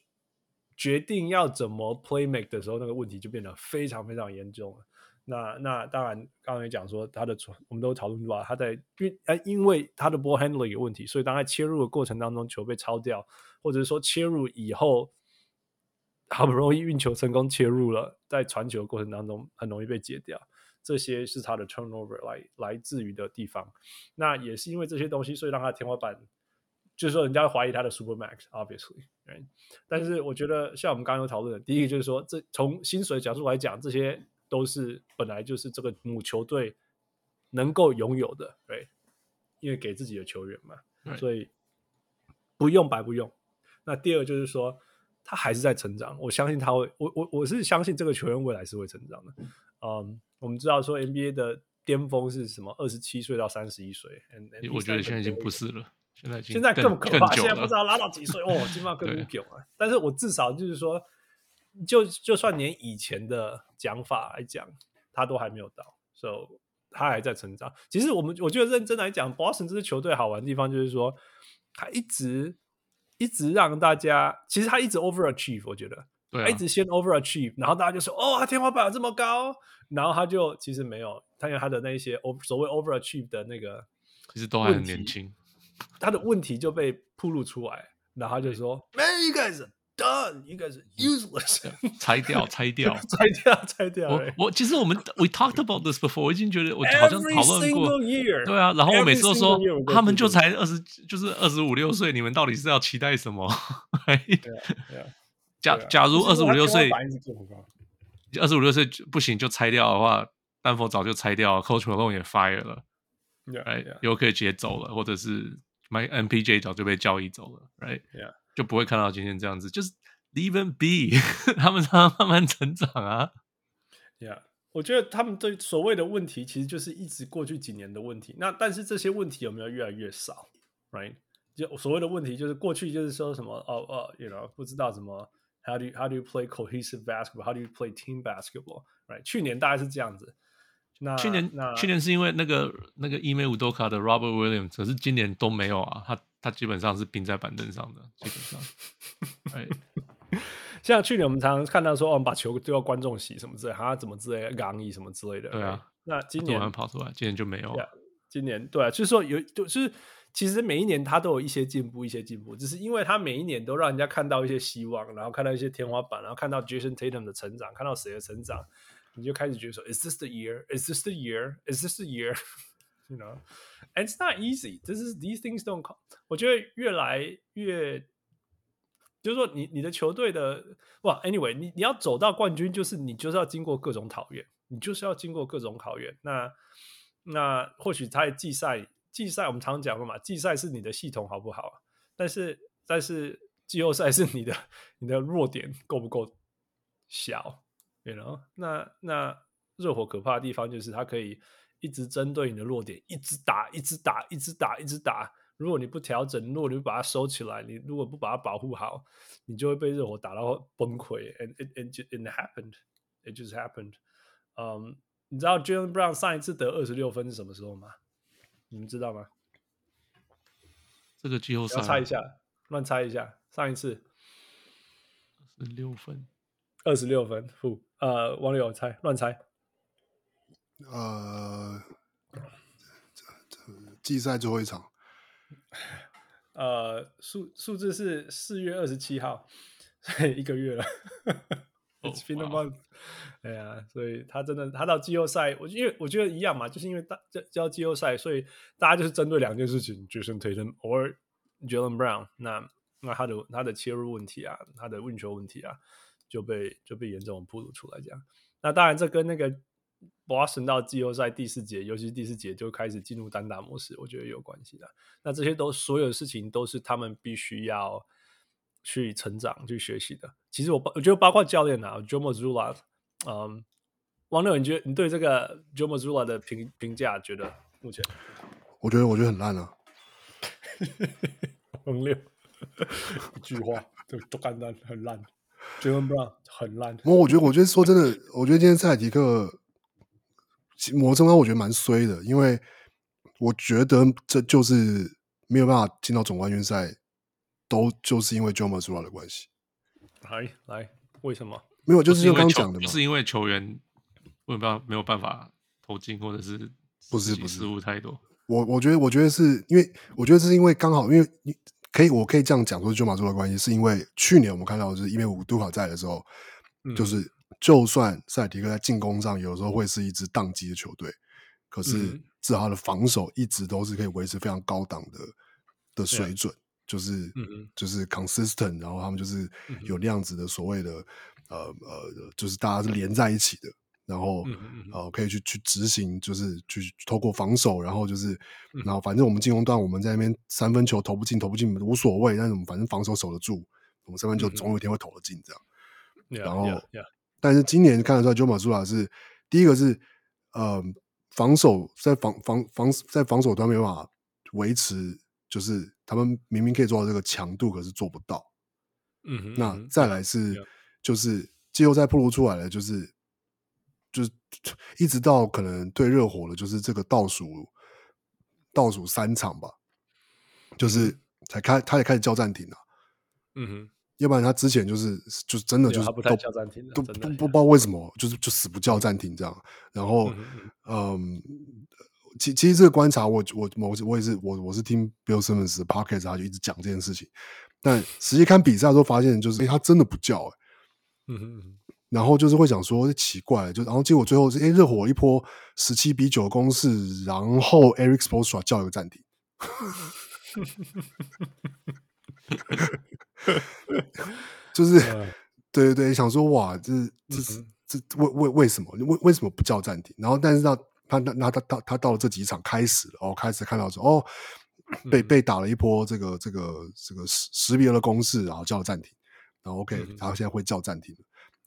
决定要怎么 play make 的时候，那个问题就变得非常非常严重了。那那当然，刚刚也讲说他的传，我们都讨论过，他在因呃因为他的 ball handling 有问题，所以当他切入的过程当中球被抄掉，或者是说切入以后好不容易运球成功切入了，在传球过程当中很容易被解掉，这些是他的 turnover 来来自于的地方。那也是因为这些东西，所以让他天花板。就是说，人家会怀疑他的 Super Max，obviously，right? 但是我觉得，像我们刚刚有讨论的，第一个就是说，这从薪水角度来讲，这些都是本来就是这个母球队能够拥有的，对，因为给自己的球员嘛，对所以不用白不用。那第二就是说，他还是在成长，我相信他会，我我我是相信这个球员未来是会成长的。嗯，我们知道说 NBA 的巅峰是什么？二十七岁到三十一岁，我觉得现在已经不是了，现在现在更可怕，现在不知道拉到几岁 哦，基本上更无穷啊。但是我至少就是说，就就算连以前的讲法来讲，他都还没有到，所以他还在成长。其实我们我觉得认真来讲，Boston 这支球队好玩的地方就是说，他一直。一直让大家，其实他一直 overachieve，我觉得，对一直先 overachieve，然后大家就说，哦，他天花板有这么高，然后他就其实没有，他有他的那一些 over 所谓 overachieve 的那个，其实都还很年轻，他的问题就被暴露出来，然后他就说，Man, you guys。Done，应该是 useless，拆掉，拆掉，拆掉，拆掉。我我其实我们 we talked about this before，我已经觉得我好像讨论过。Year, 对啊，然后我每次都说他们就才二十，就是二十五六岁，你们到底是要期待什么？假假如二十五六岁，二十五六岁不行就拆掉的话，丹佛早就拆掉了，Coach Malone 也 fire 了，哎，又可以直接走了，或者是 My MPJ 早就被交易走了，Right？Yeah，就不会看到今天这样子，就是 leave them be，他们让他慢慢成长啊。Yeah，我觉得他们对所谓的问题，其实就是一直过去几年的问题。那但是这些问题有没有越来越少？Right？就所谓的问题，就是过去就是说什么哦哦，you know，不知道什么 how do you, how do you play cohesive basketball？How do you play team basketball？Right？去年大概是这样子。那去年那去年是因为那个那个伊梅乌多卡的 Robert Williams，可是今年都没有啊，他。他基本上是钉在板凳上的，基本上。哎，像去年我们常常看到说，我们把球丢到观众席什么之类，他怎么之类，刚毅什么之类的。对啊，那今年跑出来，今年就没有。今年对啊，就是说有，就是其实每一年他都有一些进步，一些进步，只是因为他每一年都让人家看到一些希望，然后看到一些天花板，然后看到 Jason Tatum 的成长，看到谁的成长，你就开始觉得说，Is this the year? Is this the year? Is this the year? You know? It's not easy. This is these things don't come. 我觉得越来越，就是说你，你的球队的哇，anyway，你你要走到冠军，就是你就是要经过各种考验，你就是要经过各种考验。那那或许在季赛，季赛我们常讲过嘛，季赛是你的系统好不好？但是但是季后赛是你的你的弱点够不够小？You know？那那热火可怕的地方就是它可以。一直针对你的弱点，一直打，一直打，一直打，一直打。如果你不调整，如果你不把它收起来，你如果不把它保护好，你就会被热火打到崩溃。And it it it, it happened, it just happened. 嗯、um,，你知道 Jaylen Brown 上一次得二十六分是什么时候吗？你们知道吗？这个季后赛，猜一下，乱猜一下，上一次二十六分，二十六分。负呃，网友猜，乱猜。呃，这这季赛最后一场，呃，数数字是四月二十七号，所以一个月了。It's been a month。哎呀，所以他真的，他到季后赛，我因为我觉得一样嘛，就是因为大叫叫季后赛，所以大家就是针对两件事情：Jayson Tatum or Jaylen Brown。那那他的他的切入问题啊，他的运球问题啊，就被就被严重暴露出来。这样，那当然这跟那个。Boston 到季后赛第四节，尤其是第四节就开始进入单打模式，我觉得有关系的。那这些都所有事情都是他们必须要去成长、去学习的。其实我我觉得包括教练啊，Joe Mazzulla，嗯，王六，你觉得你对这个 Joe Mazzulla 的评评价觉得目前？我觉得我觉得很烂啊。王六，一句话 就都简单，很烂。Jaylen Brown 很烂。我我觉得我觉得说真的，我觉得今天赛迪克。魔中我觉得蛮衰的，因为我觉得这就是没有办法进到总冠军赛，都就是因为 Joel Brown 的关系。来来，为什么？没有，就是刚刚讲的嘛，就是因为球员没有办法没有办法投进，或者是不是不是失误太多。我我觉得我觉得是因为我觉得是因为刚好因为你可以我可以这样讲说 Joe Mazzulla 的关系，是因为去年我们看到就是因为五杜卡在的时候，嗯、就是。就算塞迪克在进攻上有时候会是一支宕机的球队，可是至少他的防守一直都是可以维持非常高档的的水准，就是、嗯、就是 consistent，然后他们就是有那样子的所谓的呃呃，就是大家是连在一起的。然后、嗯嗯嗯呃可以去去执行，就是去透过防守，然后就是，嗯然后反正我们进攻端我们在那边三分球投不进投不进无所谓，但是我们反正防守守得住，我们三分球总有一天会投得进这样。嗯、然后.但是今年看得出来，Joe Mazzulla 是第一个是呃防守在防防防在防守端没办法维持，就是他们明明可以做到这个强度，可是做不到。嗯哼，那再来是就是季后赛暴露出来了，就是一直到可能对热火的，就是这个倒数倒数三场吧，就是才开他也开始叫暂停了。嗯哼，要不然他之前就是就是真的就是他不太叫暂停的，都不不不知道为什么，就是就死不叫暂停这样。然后嗯嗯，其其实这个观察我我我我也是我我是听 Bill Simmons 的 Podcast，他就一直讲这件事情。但实际看比赛的时候，发现就是，哎，他真的不叫，哎，嗯哼嗯哼，然后就是会想说，奇怪，就然后结果最后是，哎，热火一波十七比九攻势，然后 Eric Spoelstra 叫一个暂停，就是，嗯对对对，想说，哇，这这是这为为为什么？为为什么不叫暂停？然后，但是到他那他他他到了这几场开始了，哦，开始看到说，哦。被被打了一波，这个这个这个十十比二的攻势，然后叫暂停，然后 OK，然后现在会叫暂停，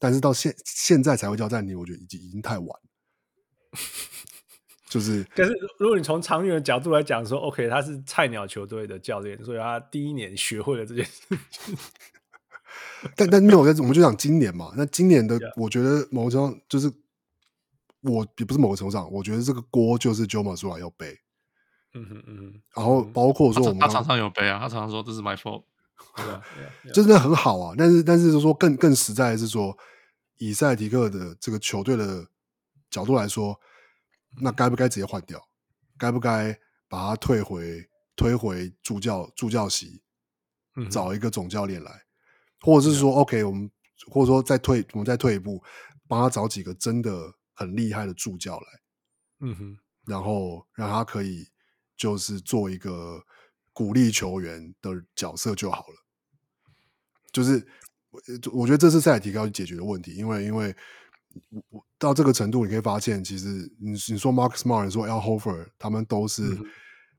但是到现现在才会叫暂停，我觉得已经已经太晚。就是，可是如果你从长远的角度来讲，说 OK，他是菜鸟球队的教练，所以他第一年学会了这件事情。但但没有，我们就讲今年嘛。那今年的我觉得某个程度上就是，我也不是某个程度上，我觉得这个锅就是 Joe Mazzulla 要背。嗯哼嗯哼，然后包括说我们他常常有背啊，他常常说这是 my fault，真的 很好啊。但是但是就说更更实在的是说，以塞尔提克的这个球队的角度来说，那该不该直接换掉？该不该把他退回推回助教助教席，找一个总教练来，或者是说 OK，我们或者说再退我们再退一步，帮他找几个真的很厉害的助教来，嗯哼，然后让他可以。就是做一个鼓励球员的角色就好了。就是我我觉得这是塞尔提高解决的问题，因为因为我到这个程度，你可以发现，其实你你说 Marcus Smart，你说 Al Horford，他们都是、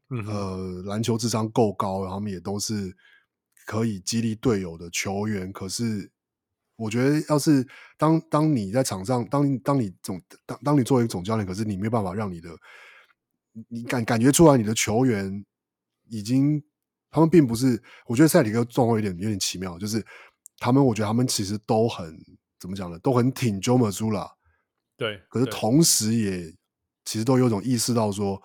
嗯、呃篮球智商够高，然后他们也都是可以激励队友的球员。可是我觉得，要是当当你在场上，当当你总当当你作为总教练，可是你没有办法让你的你感感觉出来，你的球员已经，他们并不是。我觉得塞尔提克状况有点有点奇妙，就是他们，我觉得他们其实都很怎么讲呢？都很挺 Joe Mazzulla。对，可是同时也其实都有种意识到说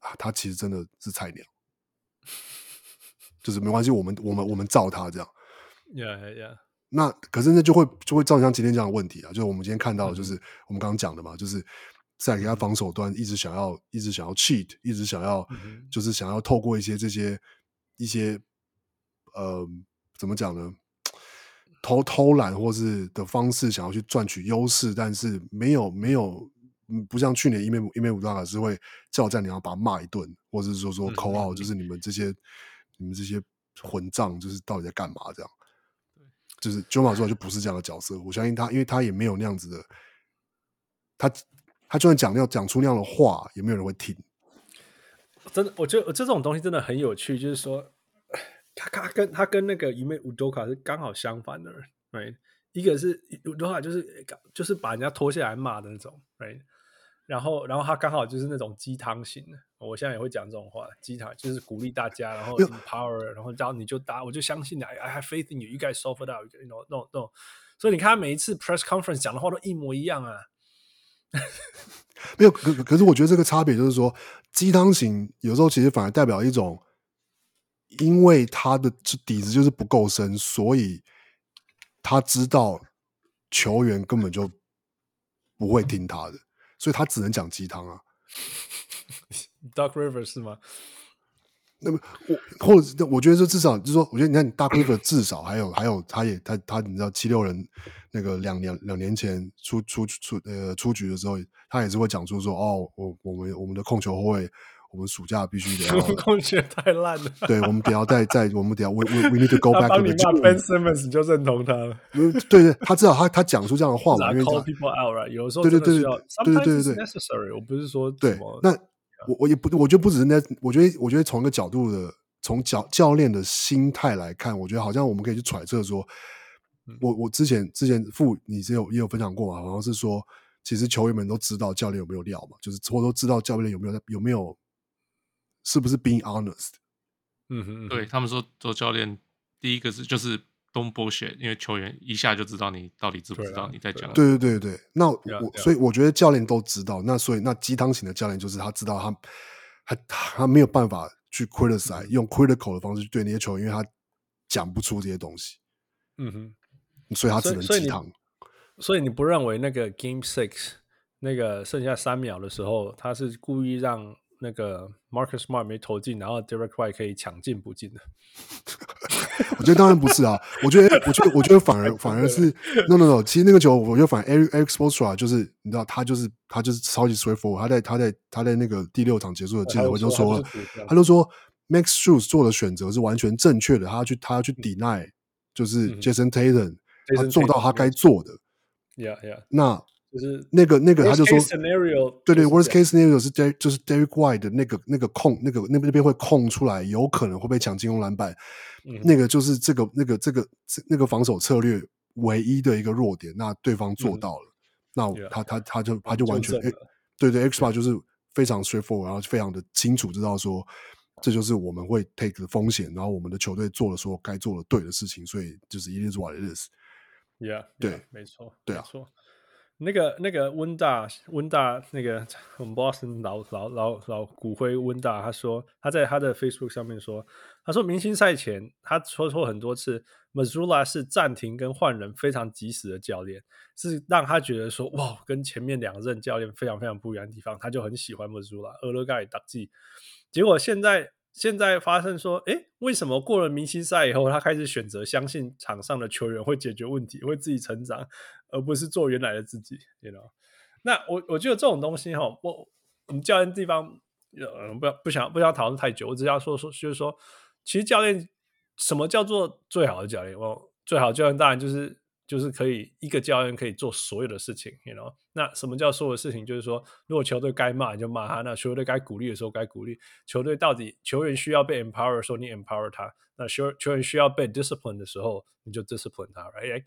啊，他其实真的是菜鸟，就是没关系，我们我们我们照他这样。Yeah, yeah. 那可是那就会就会造成像今天这样的问题啊，就是我们今天看到的就是我们刚刚讲的嘛，就是。在给他防守端一直想要，一直想要 cheat，一直想要，就是想要透过一些这些一些呃，怎么讲呢？偷偷懒或是的方式，想要去赚取优势，但是没有没有，不像去年因为因为武大卡是会叫战，你要把他骂一顿，或者是说说 call out，就是你们这些你们这些混账，就是到底在干嘛？这样，就是 Joe Mazzulla 就不是这样的角色。我相信他，因为他也没有那样子的，他。他就算讲要讲出那样的话，也没有人会听。真的，我觉得这种东西真的很有趣，就是说，他他跟他跟那个一妹乌多卡是刚好相反的人，right？一个是乌多卡就是就是把人家拖下来骂的那种，right？然后然后他刚好就是那种鸡汤型的，我现在也会讲这种话，鸡汤就是鼓励大家，然后 empower，然后然后你就打，我就相信你，I have faith in you，you guys solve it out，you know，no no，，所以你看他每一次 press conference 讲的话都一模一样啊。没有，可可是我觉得这个差别就是说，鸡汤型有时候其实反而代表一种，因为他的底子就是不够深，所以他知道球员根本就不会听他的，所以他只能讲鸡汤啊。Doc Rivers 是吗？那么我或者我觉得说至少就是说，我觉得你看 Doc Rivers 至少还有还有他也他他你知道七六人那个两年两年前出出出呃出局的时候，他也是会讲出说哦，我我们我们的控球后卫，我们暑假必须得要 控球太烂了。对，我们得要再再，我们得要 we we we need to go back。当你骂 Ben Simmons 就认同他了。对对，他至少他他讲出这样的话嘛，因为 call people out right，有时候对对对对对对对对 necessary。我不是说对，那我我也不，我觉得不只是那，我觉得我觉得从一个角度的，从教教练的心态来看，我觉得好像我们可以去揣测说，我我之前之前傅你也有也有分享过嘛，好像是说。其实球员们都知道教练有没有料嘛，就是或者都知道教练有没有有没有，是不是 being honest？嗯哼，对他们说做教练，第一个是就是 don't bullshit，因为球员一下就知道你到底知不知道你在讲。对对对对，那我所以我觉得教练都知道，那所以那鸡汤型的教练就是他知道他他他没有办法去 criticize，用 critical 的方式去对那些球员，因为他讲不出这些东西。嗯哼，所以他只能鸡汤。所以你不认为那个 Game Six 那个剩下三秒的时候，他是故意让那个 Marcus Smart 没投进，然后 Derek White 可以抢进不进的？我觉得当然不是啊！我觉得，我觉得，我觉得反而 反而是 No No No！其实那个球，我觉得反而 Eric Erik Spoelstra 就是你知道，他就是他就是超级 straightforward。他在他在他在那个第六场结束的记者会就说，他就说 Max Shoes 做的选择是完全正确的，他要去他要去 deny，就是 Jason Tatum，他做到他该做的。Yeah, yeah. 那就是那个那个，他就说，对对，worst case scenario 是 Derek 就是 Derek White 的那个那个空那个那那边会空出来，有可能会被抢进攻篮板。那个就是这个那个这个那个防守策略唯一的一个弱点。那对方做到了，那他他他就他就完全对对，Xbox 就是非常 straightforward，然后非常的清楚知道说，这就是我们会 take 的风险，然后我们的球队做了说该做的对的事情，所以就是 it is what it is。Yeah，对，没错，对啊，没错。那个那个温大温大那个我们 Boston 老老老老骨灰温大，他说他在他的 Facebook 上面说，他说明星赛前他说错很多次，Mazula 是暂停跟换人非常及时的教练，是让他觉得说哇，跟前面两任教练非常非常不一样的地方，他就很喜欢 Mazzulla，俄勒盖打击，结果现在。现在发生说，诶，为什么过了明星赛以后，他开始选择相信场上的球员会解决问题，会自己成长，而不是做原来的自己？You know？那我我觉得这种东西哈，我我们教练地方，呃，不要不想不想讨论太久，我只要说说，就是说，其实教练什么叫做最好的教练？我最好的教练当然就是。就是可以一个教练可以做所有的事情，you know？那什么叫所有的事情？就是说，如果球队该骂你就骂他，那球队该鼓励的时候该鼓励。球队到底球员需要被 empower 的时候，你 empower 他；那球球员需要被 discipline 的时候，你就 discipline 他，right？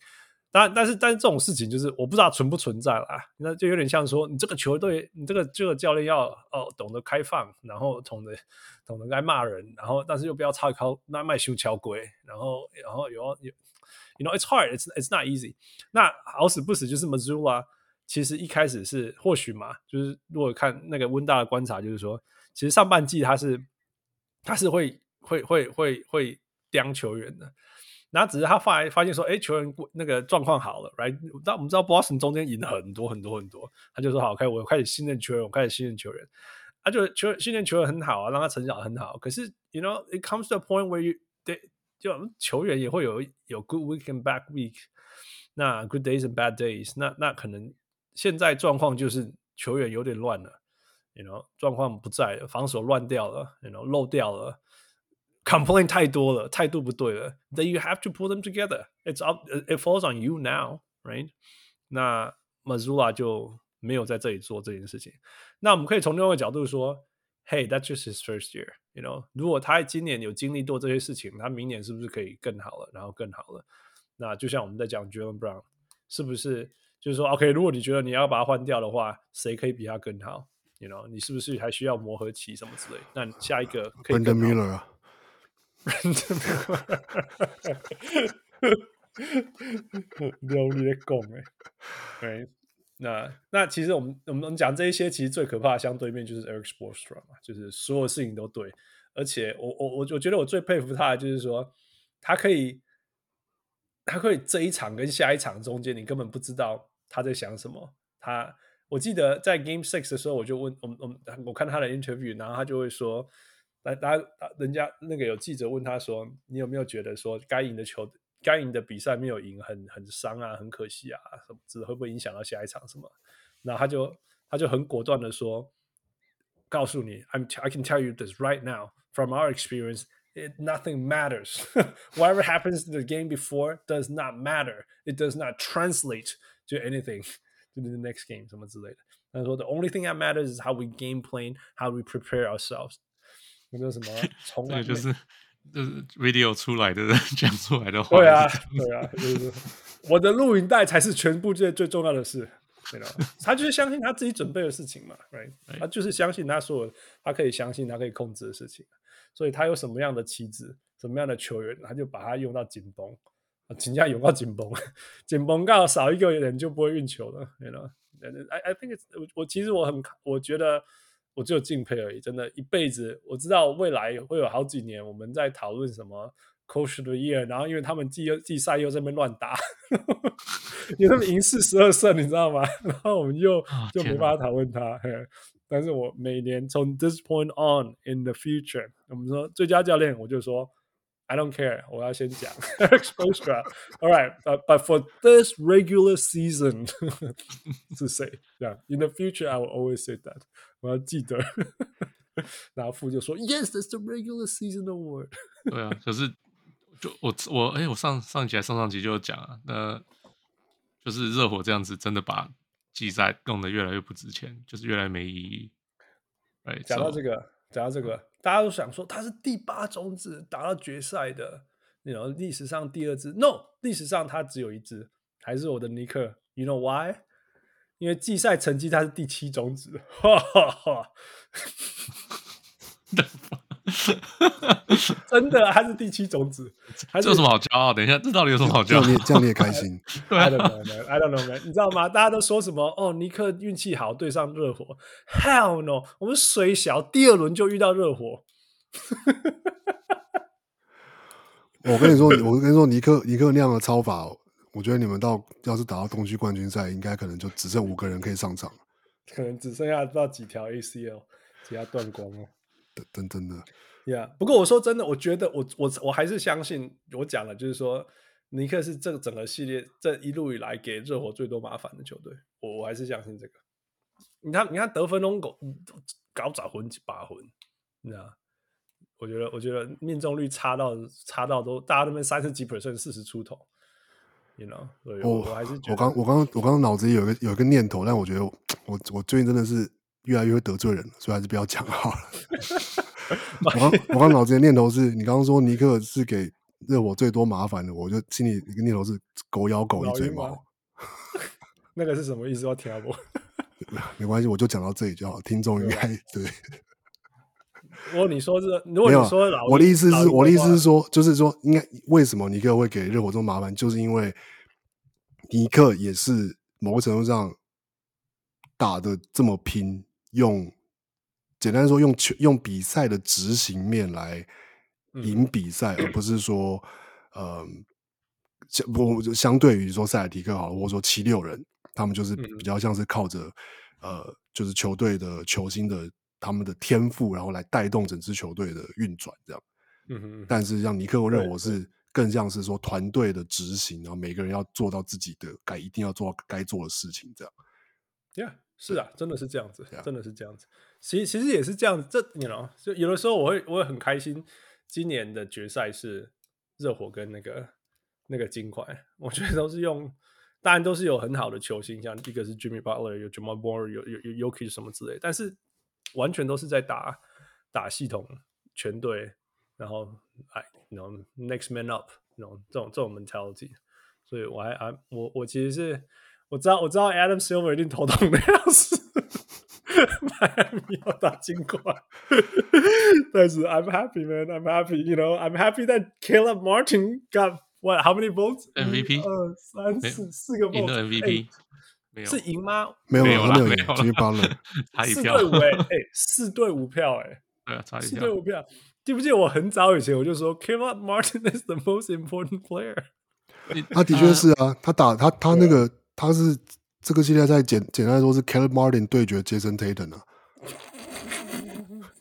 但但是但是这种事情就是我不知道存不存在啦。那就有点像说，你这个球队，你这个这个教练要哦懂得开放，然后懂得懂得该骂人，然后但是又不要插口那卖修桥鬼，然后然后有有。You know, it's hard. It's it's not easy. 那好死不死就是 Mazula 其实一开始是或许嘛，就是如果看那个温大的观察，就是说，其实上半季他是他是会会会会会刁球员的，然后只是他发来发现说，哎，球员那个状况好了，right？但我们知道 Boston 中间赢了很多很多很多，他就说好，，OK，我开始信任球员，我开始信任球员，他就球训练球员很好啊，让他成长很好。可是，you know, it comes to a point where you 就球员也会有有 good week and bad week，那 good days and bad days，那那可能现在状况就是球员有点乱了，you know 状况不在了，防守乱掉了，you know 漏掉了，complain 太多了，态度不对了，then you have to pull them together. It's up, it falls on you now, right？那 Mazzulla 就没有在这里做这件事情。那我们可以从另外一个角度说。Hey, that's just his first year, You know. 如果他今年有经历过这些事情，他明年是不是可以更好了？然后更好了？那就像我们在讲 Jaylen Brown，是不是就是说，OK？如果你觉得你要把他换掉的话，谁可以比他更好？You know，你是不是还需要磨合期什么之类？那下一个可以 Brandon Miller 啊，Brandon Miller，聊你的讲诶，对。那那其实我们我们讲这一些，其实最可怕的相对面就是 Erik Spoelstra 嘛，就是所有事情都对，而且我我我我觉得我最佩服他的就是说，他可以他可以这一场跟下一场中间，你根本不知道他在想什么。他我记得在 Game Six 的时候，我就问我们我们我看他的 interview，然后他就会说，来大家人家那个有记者问他说，你有没有觉得说该赢的球？该赢的比赛没有赢，很很伤啊，很可惜啊，什么会不会影响到下一场什么？那他就他就很果断的说 告诉你，I'm I can tell you this right now from our experience. It, nothing matters. Whatever happens in the game before does not matter. It does not translate to anything to the next game 什么之类的。他说 The only thing that matters is how we game plan, how we prepare ourselves。有没有什么从来就是 就是 video 出来的人 讲出来的话。对啊，对啊，就是我的录影带才是全部最最重要的事。对吧？他就是相信他自己准备的事情嘛，right？他就是相信他所有他可以相信他可以控制的事情。所以他有什么样的棋子，什么样的球员，他就把他用到紧绷，请假用到紧绷，紧绷到少一个人就不会运球了，you know？I I think it's, 我我其实我很我觉得我只有敬佩而已，真的，一辈子我知道未来会有好几年我们在讨论什么 Coach the Year，然后因为他们季季赛又在那边乱打，因为他们赢四十二胜，你知道吗？然后我们又就没办法讨论他。但是我每年从 this point on in the future，我们说最佳教练，我就说 I don't care，我要先讲 exposure。All right，but but for this regular season 是谁？这样 in the future I will always say that，我要记得。然后副就说 Yes，that's the regular season award。对啊，可是就我我哎，我上上集还上上集就有讲啊，那就是热火这样子真的把。季赛弄得越来越不值钱，就是越来越没意义。哎，讲到这个，讲到这个，大家都想说他是第八种子打到决赛的，你知道历史上第二支？No，历史上他只有一支，还是我的尼克。You know why？因为季赛成绩他是第七种子。哈哈哈。真的，他是第七种子，这有什么好骄傲？等一下，这到底有什么好骄傲？这样你这样你也开心？I don't know, man. I don't know, man. 你知道吗？大家都说什么？哦，尼克运气好，对上热火。Hell no！我们水小，第二轮就遇到热火。我跟你说，我跟你说，尼克尼克那样的超法，我觉得你们到要是打到东区冠军赛，应该可能就只剩五个人可以上场，可能只剩下不知道几条 ACL，其他断光了。等等的，Yeah。不过我说真的，我觉得我我我还是相信我讲了，就是说尼克是这个整个系列这一路以来给热火最多麻烦的球队。我我还是相信这个。你看，你看得分龙狗搞砸分几把分，你知道？我觉得，我觉得命中率差到差到都大家都那边三十几 percent，四十出头。You know，所以我还是我刚我刚我刚刚脑子里有一个有一个念头，但我觉得我我最近真的是。越来越会得罪人了，所以还是不要讲好了。我刚我刚脑子的念头是你刚刚说尼克是给热火最多麻烦的，我就心里一个念头是狗咬狗一嘴毛。那个是什么意思？要听不？没关系，我就讲到这里就好。听众应该 对。如果你说是，如果你说老，我的意思是，我的意思是说，就是说，应该为什么尼克会给热火这么麻烦？就是因为尼克也是某个程度上打的这么拼。用简单说，用球用比赛的执行面来赢比赛，嗯、而不是说，呃，相不相对于说塞尔提克好，或者说七六人，他们就是比较像是靠着、嗯、呃，就是球队的球星的他们的天赋，然后来带动整支球队的运转这样。嗯哼。但是像尼克我认为我是更像是说团队的执行，然后每个人要做到自己的该一定要做该做的事情这样。Yeah. 是啊，真的是这样子.真的是这样子。其实其实也是这样子，这你 you know 就有的时候我会我会很开心。今年的决赛是热火跟那个那个金块，我觉得都是用，当然都是有很好的球星，像一个是 Jimmy Butler，有 Jamal Murray，有有有 Jokic 什么之类，但是完全都是在打打系统全队，然后哎，you know next man up，you know 这种这种 mentality，所以我还还我我其实是。我知道，我知道，Adam Silver 一定头痛的样子，迈阿密要打金块，但是 I'm happy, man. I'm happy. You know, I'm happy that Caleb Martin got what? How many votes? MVP？二三四四个 vote。赢了 MVP？ 没有？是赢吗？没有，没有，没有，没有。差一票。四对五，哎，四对五票，哎，对啊，差一票。四对五票。记不记得我很早以前我就说，Caleb Martin is the most important player。他的确是啊，他打他他那个。他是这个系列赛简简单来说是 Caleb Martin 对决 Jason Tatum 啊。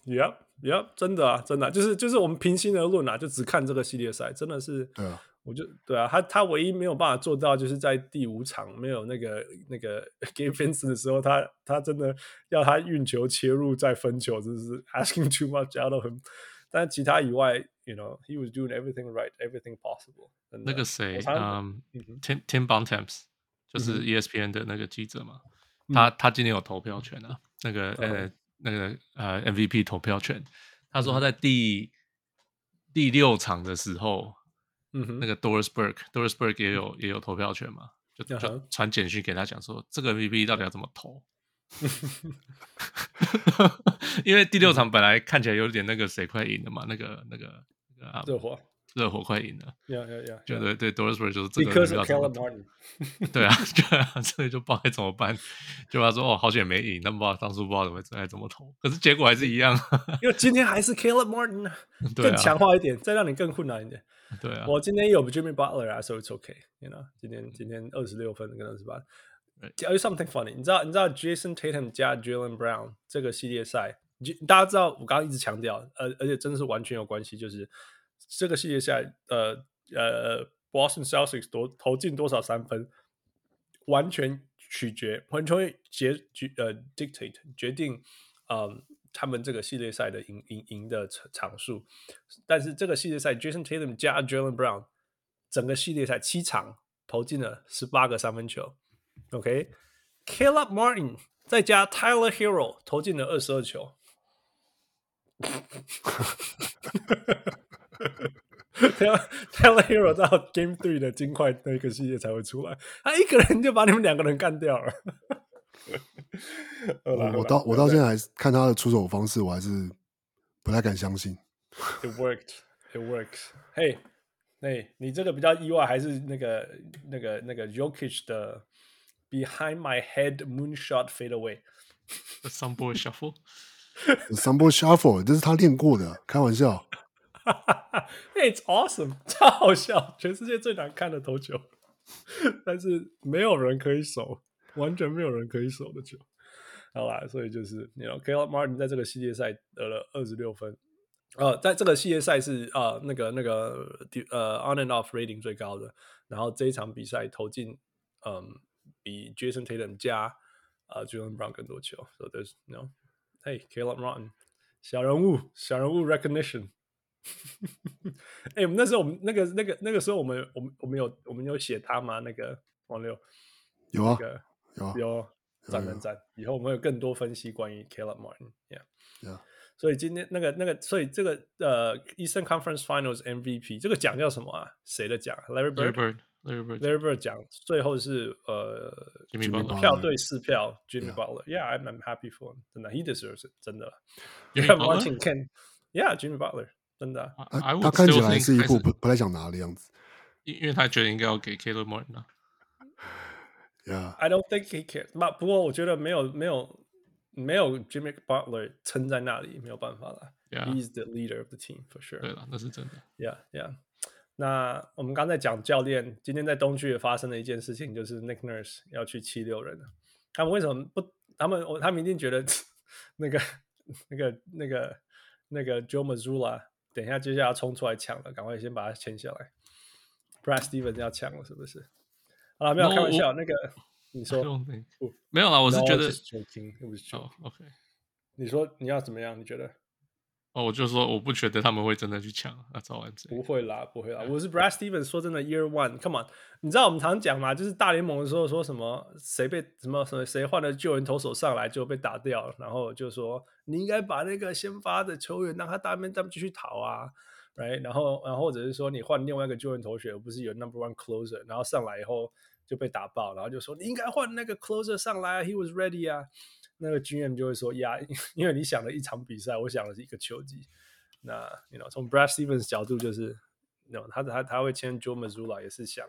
Yep, yep，真的啊，真的、啊、就是就是我们平心而论啊，就只看这个系列赛，真的是。对啊。我就对啊，他他唯一没有办法做到，就是在第五场没有那个那个 Gabe Vincent 的时候，他他真的要他运球切入再分球，就是 asking too much out of him。但其他以外，you know he was doing everything right, everything possible。那个谁，嗯，Tim Tim Bontemps 就是 ESPN 的那个记者嘛，嗯、他他今天有投票权啊，那个呃、嗯、那个呃 MVP 投票权，他说他在第、嗯、第六场的时候。嗯哼，那个 Doris Burke，Doris Burke 也有也有投票权嘛？就就传简讯给他讲说，这个 MVP 到底要怎么投？因为第六场本来看起来有点那个谁快赢了嘛，那个那个那个热火，热火快赢了。对对对，Doris Burke 就是这个。Because Caleb Martin。对啊，对啊，所以就不知道该怎么办。就他说哦，好险没赢，但不知道当初不知道怎么该怎么投，可是结果还是一样。因为今天还是 Caleb Martin 更强化一点，再让你更困难一点。对啊，我今天有 Jimmy Butler 啊，所以 it's okay，you know，今天今天二十六分跟二十八。Tell you something funny，你知道你知道 Jason Tatum 加 Jaylen Brown 这个系列赛，大家知道我刚刚一直强调，而，而且真的是完全有关系，就是这个系列赛，呃呃，Boston Celtics 多投进多少三分，完全取决，完全决决呃 dictate 决定，嗯、呃。他们这个系列赛的赢赢赢的场数，但是这个系列赛，Jason Tatum 加 Jalen Brown 整个系列赛七场投进了十八个三分球，OK，Caleb、Martin 再加 Tyler Hero 投进了二十二球 ，Tyler Hero 到 Game Three 的金块那个系列才会出来，他一个人就把你们两个人干掉了。我我到我到现在还是看他的出手方式，我还是不太敢相信。It worked, it works. Hey, hey，你这个比较意外，还是那个那个那个 Jokic 的 Behind My Head Moonshot Fadeaway Sambo Shuffle, Sambo Shuffle，这是他练过的，开玩笑。Hey, it's awesome，超好笑，全世界最难看的投球，但是没有人可以守。完全没有人可以守的球，好吧，所以就是你知道，Caleb Martin 在这个系列赛得了二十六分，呃，在这个系列赛是、呃，那个那个呃 on and off rating 最高的，然后这一场比赛投进嗯、比 Jason Tatum 加啊 Jaylen Brown 更多球，so there's you know，hey Caleb Martin 小人物小人物 recognition，哎、欸，我们那时候我们那个那个那个时候我们我们我们有我们有写他吗？那个王六有啊。那个有赞赞赞！以后我们有更多分析关于 Caleb Martin，Yeah，Yeah。所以今天那个那个，所以这个呃，Eastern Conference Finals MVP 这个奖叫什么啊？谁的奖？Larry Bird，Larry Bird，Larry Bird 奖。最后是呃，Jimmy 票对四票，Jimmy Butler，Yeah，I'm I'm happy for him，真的，He deserves it，真的。Martin Ken，Yeah，Jimmy Butler，真的。他看起来是一副不不太想拿的样子，因因为他觉得应该要给 Caleb Martin 啊。Yeah. I don't think he cares. 不过我觉得没有没有没有 Jimmy Butler 撑在那里，没有办法了。Yeah. He's the leader of the team for sure. 对了，那是真的。Yeah, yeah. 那我们刚才讲教练，今天在东区也发生了一件事情，就是 Nick Nurse 要去七六人了。他们为什么不？他们他们一定觉得 那个那个那个那个 Joe Mazzulla 等一下接下来要冲出来抢了，赶快先把它签下来。Brad Stevens 要抢了，是不是？啊，没有开玩笑，那个你说 没有啊？我是觉得哦，OK，你说你要怎么样？你觉得？哦，我就说我不觉得他们会真的去抢啊，早晚不会啦，不会啦。我是 Brad Stevens，说真的，Year One，Come on，你知道我们常讲嘛，就是大联盟的时候说什么谁被什么什么谁换了救援投手上来就被打掉了，然后就说你应该把那个先发的球员让他大面他们继续逃啊。Right? 然后，然后或者是说你换另外一个救援投手，不是有 Number One Closer，然后上来以后就被打爆，然后就说你应该换那个 Closer 上来，He was ready 啊。那个 GM 就会说呀，因为你想了一场比赛，我想的是一个球季。那，you know，从 Brad Stevens 角度就是，you know, 他他他会签 Joe Mazzulla 也是想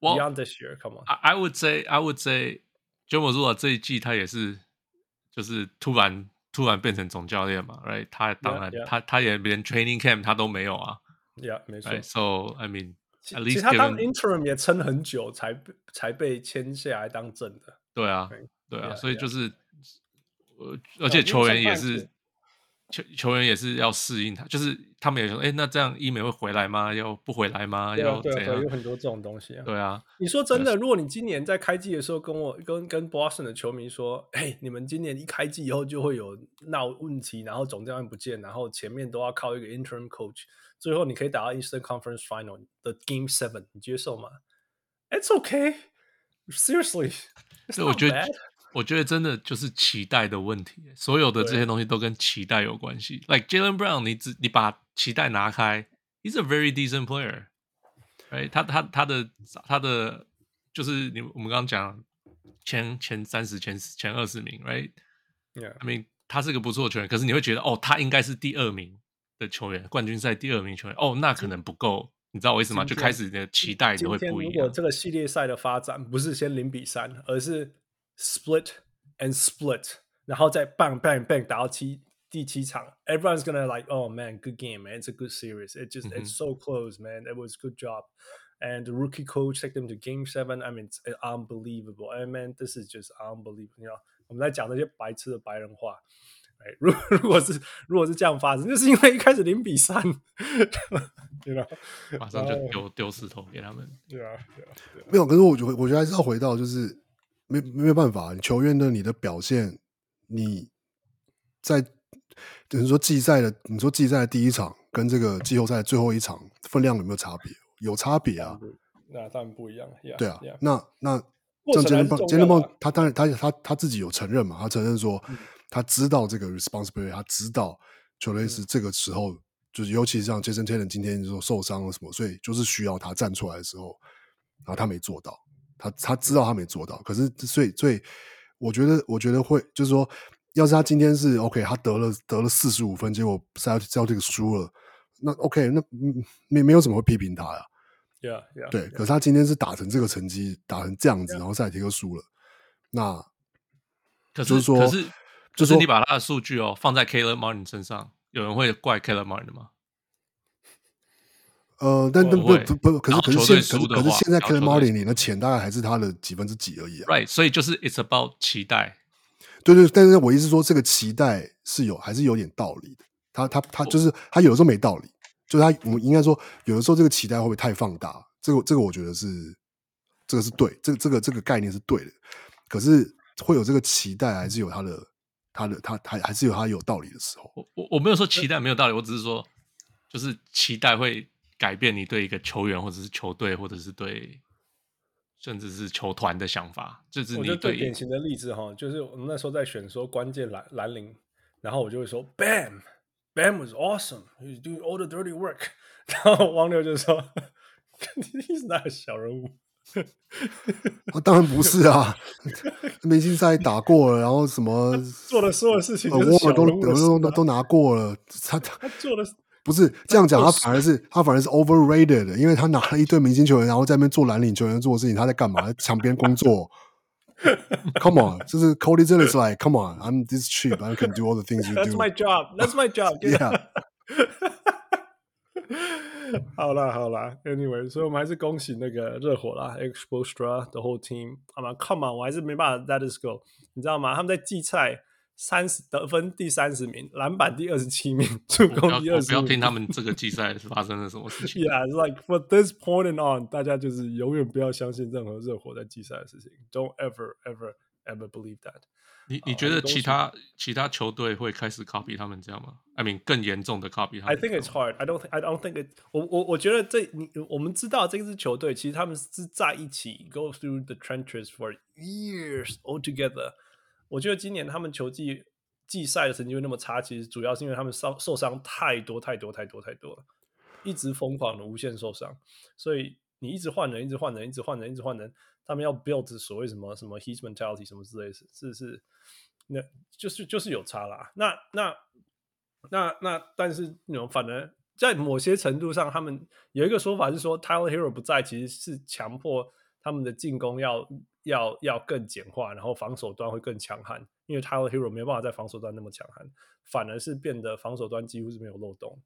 Beyond this year，Come on。I would say I would say Joe Mazzulla 这一季他也是就是突然。突然变成总教练嘛，right？他当然 yeah, yeah. 他他也连 training camp 他都没有啊，yeah，没错。Right? So I mean， 其实他当 interim 也撑很久才，才才被签下来当正的。对啊，对啊，yeah, 所以就是，呃，而且球员也是球球员也是要适应他，就是他们也说，哎，那这样医美会回来吗？要不回来吗？要怎样？对，有很多这种东西啊。对啊，你说真的，如果你今年在开季的时候跟我跟跟 Boston 的球迷说，哎，你们今年一开季以后就会有闹问题，然后总教练不见，然后前面都要靠一个 interim coach，最后你可以打到 Eastern Conference Final 的 Game Seven，你接受吗？It's okay, seriously. 所以我觉得。我觉得真的就是期待的问题，所有的这些东西都跟期待有关系。Like Jaylen Brown，你只你把期待拿开，He's a very decent player，right？他他他的他的就是你我们刚刚讲前前三十前前二十名，right？Yeah，I mean 他是个不错的球员，可是你会觉得哦，他应该是第二名 的球员，冠军赛第二名球员，哦，那可能不够，你知道我意思吗？就开始你的期待就会不一样。如果这个系列赛的发展不是先零比三，而是 split and split，然后再 bang bang bang 打到七第七场，everyone's gonna like oh man good game man it's a good series it just、mm hmm. it's so close man it was good job and the rookie coach take them to game seven I mean it's unbelievable and man this is just unbelievable you know 我们在讲那些白痴的白人话，哎，如 如果是如果是这样发生，就是因为一开始零比三，对吧？马上就丢丢石头给他们，对啊，对啊，没有，可是我觉得我觉得还是要回到就是。没没有办法，球员的你的表现，你在等于说季赛的，你说季赛的第一场跟这个季后赛的最后一场分量有没有差别？有差别啊，那当然不一样。Yeah, 对啊，yeah. 那那像杰伦杰伦邦，他当然他他他自己有承认嘛，他承认说他知道这个 responsibility，他知道球队是这个时候，嗯、就是尤其是像 Tatum 今天就说受伤了什么，所以就是需要他站出来的时候，然后他没做到。他他知道他没做到，可是所以所以我觉得我觉得会就是说，要是他今天是 OK，他得了得了四十五分，结果 Celtics 输了，那 OK，那没没有什么会批评他呀？Yeah, yeah, 对。yeah. 可是他今天是打成这个成绩，打成这样子.然后赛提克输了，那就是说，可是就是你把他的数据哦放在 Kaler Martin 身上，有人会怪 Kaler Martin 吗？呃，但但不不不，可是可是现可是可是现在 Kaler Martin 领的钱大概还是他的几分之几而已啊。Right，所以就是 It's about 期待。对对，但是我意思说，这个期待是有还是有点道理的。他他他就是他有的时候没道理，就是他我们应该说有的时候这个期待会不会太放大？这个这个我觉得是这个是对，这个这个这个概念是对的。可是会有这个期待，还是有他的他的他他还是有他有道理的时候。我我我没有说期待没有道理，我只是说就是期待会。改变你对一个球员，或者是球队，或者是对，甚至是球团的想法，就是你对最典型的例子哈，就是我们那时候在选说关键蓝蓝领，然后我就会说 Bam，Bam was awesome，he's doing all the dirty work，然后王六就说，He's not 小人物，啊，当然不是啊，明星赛打过了，然后什么做的所有事情，我都都都都拿过了，他他做的。不是这样讲，他反而是他反而是 overrated 的，因为他拿了一堆明星球员，然后在那边做蓝领球员做的事情，他在干嘛？在场边工作。Come on，就是 Cody 真的是 like，Come on，I'm this cheap，I can do all the things you do。That's my job. That's my job. Yeah。好啦好啦，Anyway，所以我们还是恭喜那个热火啦，Expostra the whole team。好吗？Come on，我还是没办法 let us go。你知道吗？他们在季赛。三十得分第三十名，篮板第二十七名，助攻第二十。不要听他们这个季赛是发生了什么事情。Yeah, like for this point and on，大家就是永远不要相信任何热火在季赛的事情。Don't ever, ever, ever believe that。你你觉得其他其他球队会开始 copy 他们这样吗？I mean，更严重的 copy 他们。I think it's hard. I don't think. I don't think it. 我我我觉得这你我们知道这支球队其实他们是在一起 go through the trenches for years all together。我觉得今年他们球季季赛的成绩会那么差，其实主要是因为他们受受伤太多太多太多太多了，一直疯狂的无限受伤，所以你一直换人，一直换人，一直换人，一直换人，他们要 build 所谓什么什么 his mentality 什么之类的，是是，那就是就是有差啦。那那那那，但是那种反而在某些程度上，他们有一个说法是说，Tyler Hero 不在，其实是强迫他们的进攻要。要要更简化，然后防守端会更强悍，因为 Tyler Hero 没有办法在防守端那么强悍，反而是变得防守端几乎是没有漏洞，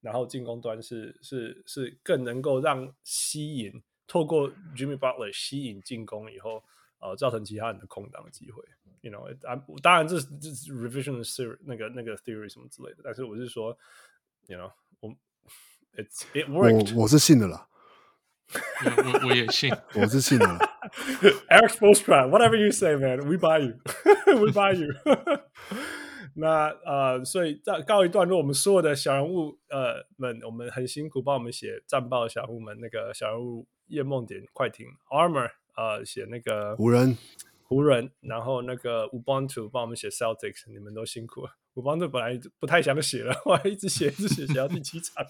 然后进攻端是是是更能够让吸引透过 Jimmy Butler 吸引进攻以后，呃造成其他人的空档的机会。You know，啊，当然这是这是 revision theory 那个那个 theory 什么之类的，但是我是说，You know，我 it's it worked。我我是信的啦，我我也信，我是信的。Eric Spoelstra，whatever you say, man，we buy you，we buy you。那呃，所以在告一段落，我们所有的小人物呃们，我们很辛苦帮我们写战报的小人物们，那个小人物夜梦点快艇 Armor 呃写那个湖人湖人，然后那个 Ubuntu 帮我们写 Celtics，你们都辛苦了。Ubuntu 本来不太想写了，我还一直写一直写写到第七场。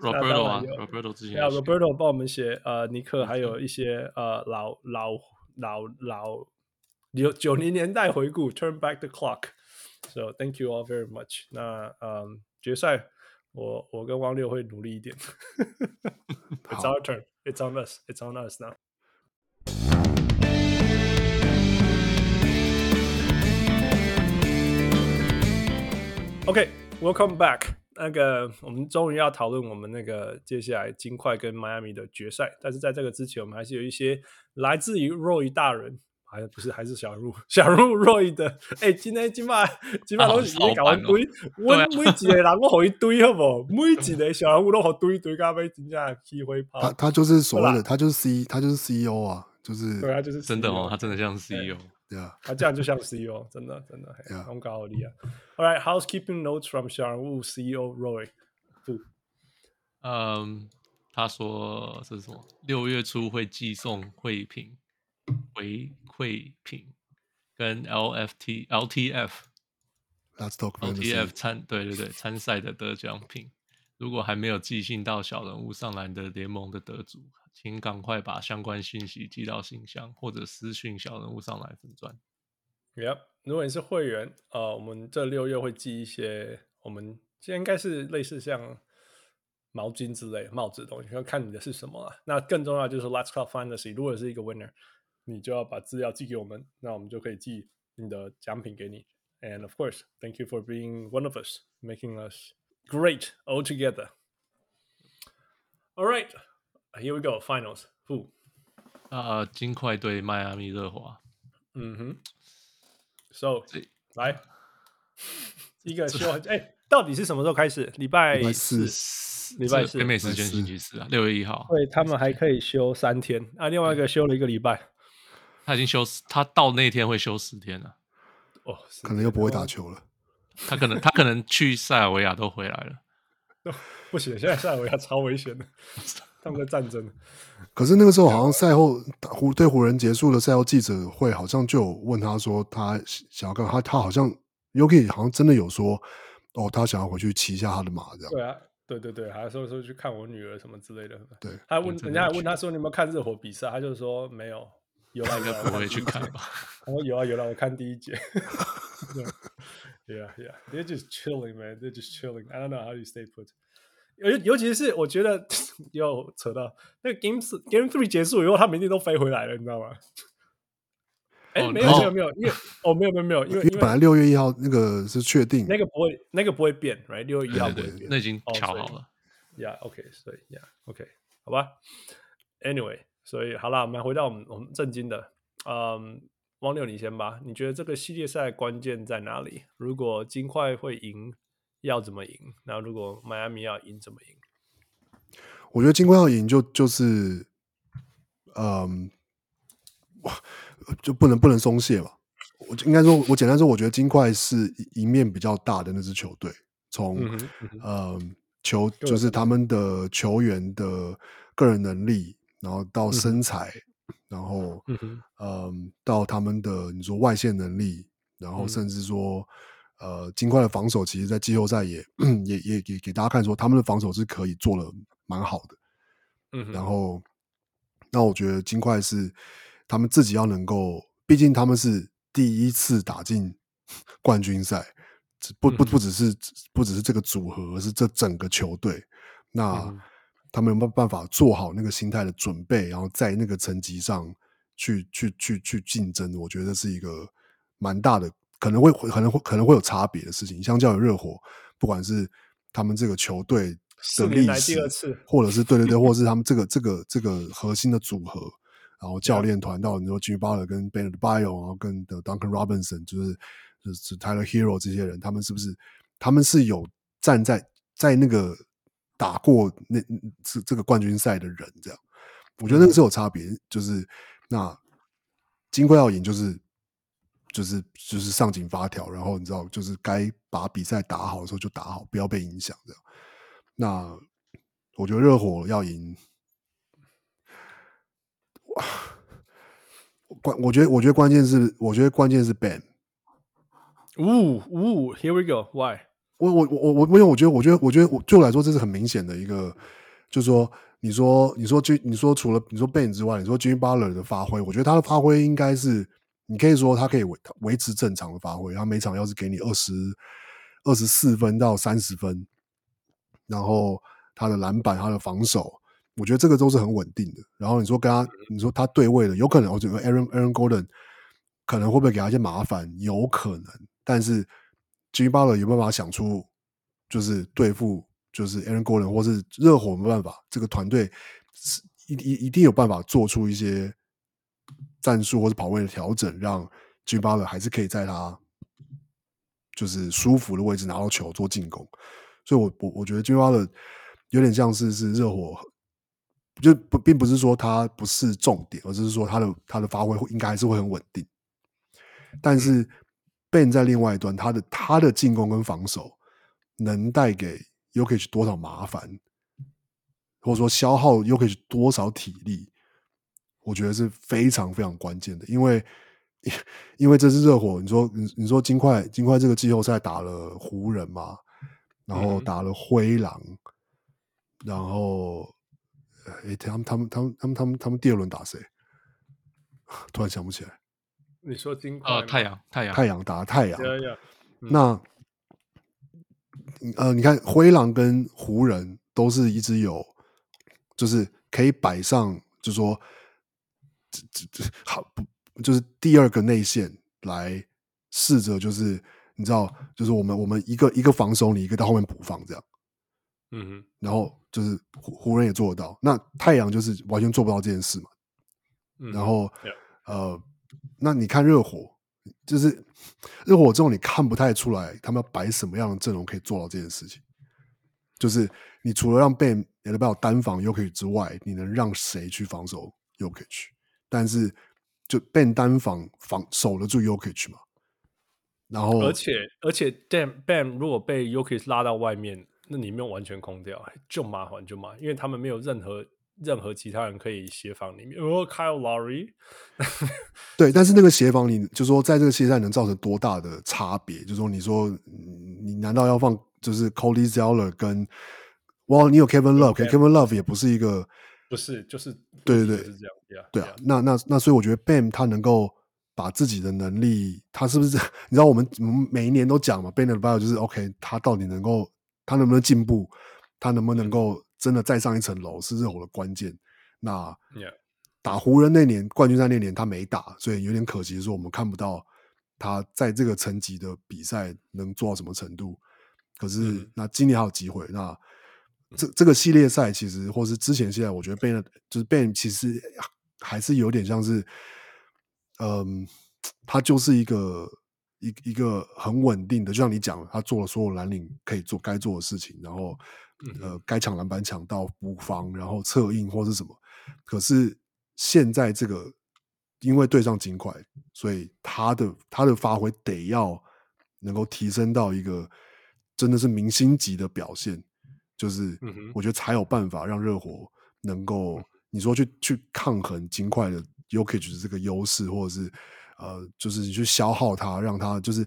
Roberto 啊，Roberto 之前啊，Roberto 帮我们写呃尼克，还有一些呃老老老老。九九零年代回顾，Turn back the clock，so thank you all very much 那。那嗯，决赛我我跟汪六会努力一点。It's our turn. It's on us. It's on us now. OK, welcome back. 那个我们终于要讨论我们那个接下来金块跟迈阿密的决赛，但是在这个之前，我们还是有一些来自于 Roy 大人。还不是，还是小入，小入 Roy 的。哎、欸，今天今晚今晚都是你搞一堆，我每一个人我好一堆，好不好？每一个小人物都好堆堆，咖啡真正起灰泡。他他就是所谓的，他就是 C，他就是 CEO 啊，就是对啊，就是 CEO, 真的哦，他真的像 CEO，对啊，他这样就像 CEO，真的真的很高好厉害。All right, housekeeping notes from 小人物 CEO Roy。嗯，他说这是什么？六月初会寄送会品。回馈品跟 LFT LTF Let's talk LTF 参对对对参赛的得奖品，如果还没有寄信到小人物上篮的联盟的得主，请赶快把相关信息寄到信箱或者私讯小人物上篮粉钻。Yep，如果你是会员，呃，我们这六月会寄一些，我们现在应该是类似像毛巾之类帽子的东西，要看你的是什么啊。那更重要就是 Let's Talk Fantasy，如果是一个 winner。你就要把资料寄给我们，那我们就可以寄你的奖品给你。And of course, thank you for being one of us, making us great all together. All right, here we go. Finals. Who? 啊，金块对迈阿密热火。嗯哼。So，来一个秀，哎，到底是什么时候开始？礼拜四，礼拜四，北美时间星期四啊，六月一号。对，他们还可以休三天啊，另外一个休了一个礼拜。他已经休，他到那天会休十天了。哦，可能又不会打球了。他可能，他可能去塞尔维亚都回来了。哦、不行，现在塞尔维亚超危险的，他们在战争。可是那个时候好像赛后湖对湖人结束的赛后记者会，好像就有问他说，他想要干嘛？他他好像 Yuki 好像真的有说，哦，他想要回去骑一下他的马这样。对啊，对对对，还说说去看我女儿什么之类的。对，他问人家还问他说，你有没有看热火比赛？他就说没有。有啊，应该不会去看吧？我有啊，有啊，我看第一节。Yeah, yeah, they're just chilling, man. They're just chilling. I don't know how you stay put. 尤尤其是我觉得又扯到那个 Game Game Three 结束以后，他们一定都飞回来了，你知道吗？哎，没有没有没有，因为哦没有没有没有，因为本来六月一号那个是确定，那个不会那个不会变，right？六月一号不会变，那已经调好了。Yeah, OK，所以 Yeah, OK，好吧。Anyway。所以好了，我们回到我们我们正经的，嗯，汪六你先吧。你觉得这个系列赛关键在哪里？如果金块会赢，要怎么赢？那如果迈阿密要赢，怎么赢？我觉得金块要赢就就是，嗯，就不能不能松懈吧。我应该说，我简单说，我觉得金块是赢面比较大的那支球队。从嗯，嗯，嗯球就是他们的球员的个人能力。然后到身材，嗯、然后嗯，嗯，到他们的你说外线能力，然后甚至说，嗯、呃，金块的防守，其实，在季后赛也 也也给给大家看说，他们的防守是可以做的蛮好的。嗯，然后，那我觉得金块是他们自己要能够，毕竟他们是第一次打进 冠军赛，不不不只是不只是这个组合，而是这整个球队。那。嗯他们有没有办法做好那个心态的准备，然后在那个层级上去去去去竞争？我觉得是一个蛮大的，可能会可能会可能会有差别的事情。相较于热火，不管是他们这个球队的历史，或者是 对对对，或者是他们这个这个这个核心的组合，然后教练团到你说 Jimmy Butler 跟 Adebayo，然后跟的 Duncan Robinson，就是就是 Tyler Hero 这些人，他们是不是他们是有站在在那个打过那这这个冠军赛的人？这样，我觉得那个是有差别。就是那金龟要赢，就是就是就是上紧发条，然后你知道，就是该把比赛打好的时候就打好，不要被影响。这样，那我觉得热火要赢。关，我觉得，我觉得关键是，我觉得关键是 ban。呜呜，Here we go，Why？我我我我，因为我觉得，我觉得，我觉得，我对我来说，这是很明显的一个，就是说，你说，你说，就你说，除了你说 Bam 之外，你说 Jimmy Butler 的发挥，我觉得他的发挥应该是，你可以说他可以维维持正常的发挥，他每场要是给你二十二十四分到三十分，然后他的篮板，他的防守。我觉得这个都是很稳定的。然后你说跟他，你说他对位的，有可能我觉得 Aaron Aaron Golden 可能会不会给他一些麻烦？有可能。但是 Jimmy Butler 有办法想出，就是对付就是 Aaron Gordon 或是热火没办法，这个团队是一一一定有办法做出一些战术或者跑位的调整，让 Jimmy Butler 还是可以在他就是舒服的位置拿到球做进攻。所以我我我觉得 Jimmy Butler 有点像是是热火。就不并不是说他不是重点，而是说他的他的发挥应该还是会很稳定。但是 Ben 在另外一端，他的他的进攻跟防守能带给 Jokic 多少麻烦，或者说消耗 Jokic 多少体力，我觉得是非常非常关键的。因为 因为这是热火，你说你你说金块金块这个季后赛打了湖人嘛，然后打了灰狼，然后。哎，他们他们他们他们他们他们第二轮打谁？突然想不起来。你说金块？呃，太阳，太阳，太阳打太阳。Yeah, yeah. 那，呃，你看灰狼跟湖人都是一直有，就是可以摆上，就是说，这这这好不，就是第二个内线来试着，就是你知道，就是我们我们一个一个防守你，一个到后面补防这样。嗯哼，然后就是湖湖人也做得到，那太阳就是完全做不到这件事嘛。嗯、然后.呃，那你看热火，就是热火这种你看不太出来他们要摆什么样的阵容可以做到这件事情。就是你除了让 Bam Adebayo 单防 Jokic 之外，你能让谁去防守 Jokic？但是就 Ben 单防防守得住 Jokic 嘛？然后而且而且 Bam Bam 如果被 YOKI 拉到外面。那里面完全空掉，就麻烦就麻烦，因为他们没有任何任何其他人可以协防里面。哦，Kyle Lowry，对，但是那个 协防，你就说在这个系列赛能造成多大的差别？就是说，你说你难道要放就是 Cody Zeller 跟哇，你有 Kevin Love，Kevin Love 也不是一个，不是，就是对对对，是这样对啊，那那那，所以我觉得 Bam 他能够把自己的能力，他是不是？你知道我们我们每一年都讲嘛，Bam Adebayo 就是 OK，他到底能够。他能不能进步？他能不能够真的再上一层楼？是热火的关键。那打湖人那年冠军赛那年他没打，所以有点可惜，说我们看不到他在这个层级的比赛能做到什么程度。可是那今年还有机会。那这这个系列赛其实，或是之前现在，我觉得 Ben 就是 Ben 其实还是有点像是，嗯，他就是一个。一一个很稳定的，就像你讲，他做了所有蓝领可以做该做的事情，然后呃，该抢篮板抢到补防，然后策应或是什么。可是现在这个，因为对上金块，所以他的他的发挥得要能够提升到一个真的是明星级的表现，就是我觉得才有办法让热火能够你说去去抗衡金块的的这个优势，或者是。呃，就是你去消耗它，让它就是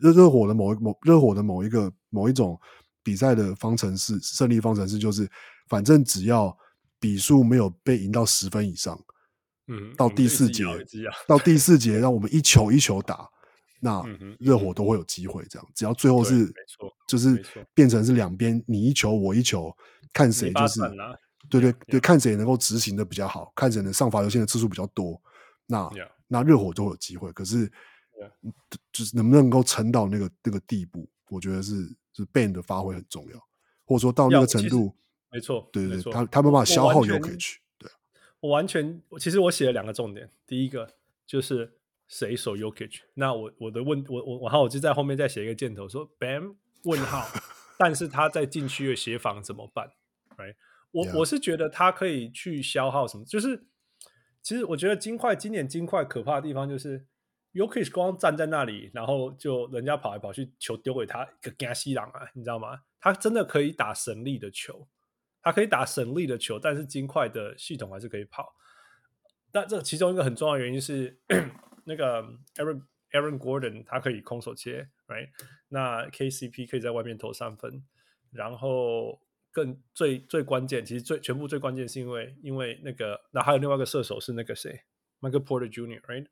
热热火的某一某热火的某一个某一种比赛的方程式，胜利方程式就是，反正只要比数没有被赢到十分以上，嗯，到第四节，到第四节，让我们一球一球打，那热火都会有机会。这样，只要最后是没错，就是变成是两边你一球我一球，看谁就是对对对，看谁能够执行的比较好，看谁能上罚球线的次数比较多，那。那热火都有机会，可是就是能不能够撑到那个那个地步，我觉得是是 Ben 的发挥很重要，或者说到那个程度，没错，对对对，他他没办法消耗 Jokic，对，我完全，其实我写了两个重点，第一个就是谁守 Jokic，那我我的问我我然后我就在后面再写一个箭头说 Bam 问号，但是他在禁区的协防怎么办？Right？我 Yeah. 我是觉得他可以去消耗什么，就是其实我觉得金块今年金块可怕的地方就是 Jokic 光站在那里，然后就人家跑来跑去，球丢给他一个加西郎啊，你知道吗？他真的可以打神力的球。他可以打省力的球，但是金块的系统还是可以跑。那这其中一个很重要的原因是，那个 Aaron Aaron Gordon 他可以空手切，right？那 KCP 可以在外面投三分，然后更最最关键，其实最全部最关键是因为因为那个，那还有另外一个射手是那个谁，Michael Porter Jr.，right？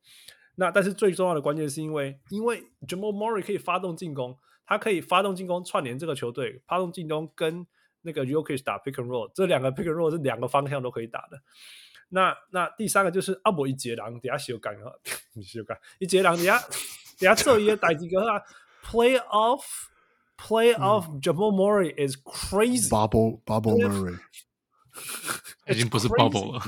那但是最重要的关键是因为因为 Jamal Murray 可以发动进攻，他可以发动进攻串联这个球队，发动进攻跟。那个 UK 打 pick and roll，这两个 pick and roll 是两个方向都可以打的。那那第三个就是阿伯一截狼，底下修改啊，修改一截狼底下底下这一个代几个啊，Playoff off, play off Jamal Murray is crazy. Bubble Bubble Murray 已经不是 bubble 了，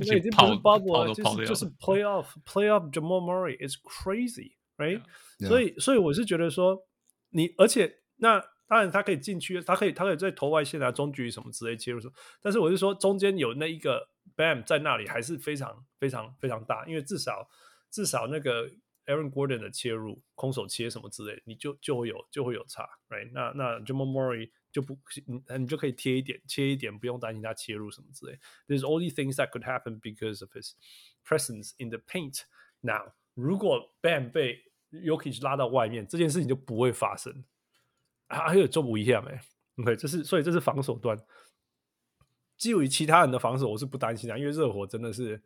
已经不是 bubble 了，就是就是 play off, play off Jamal Murray is crazy, right？所以所以我是觉得说你，而且那。当然，他可以进去，他可以，他可以在投外线啊、中距什么之类切入什么。但是我是说，中间有那一个 Bam 在那里，还是非常、非常、非常大。因为至少，至少那个 Aaron Gordon 的切入、空手切什么之类，你就就会有就会有差，right？那那 Jamal Murray 就不，你你就可以贴一点、切一点，不用担心他切入什么之类。There's all these things that could happen because of his presence in the paint. Now，如果 Bam 被 Jokic 拉到外面，这件事情就不会发生。还有做不一样没？OK，这是所以这是防守端。基于其他人的防守，我是不担心的，因为热火真的是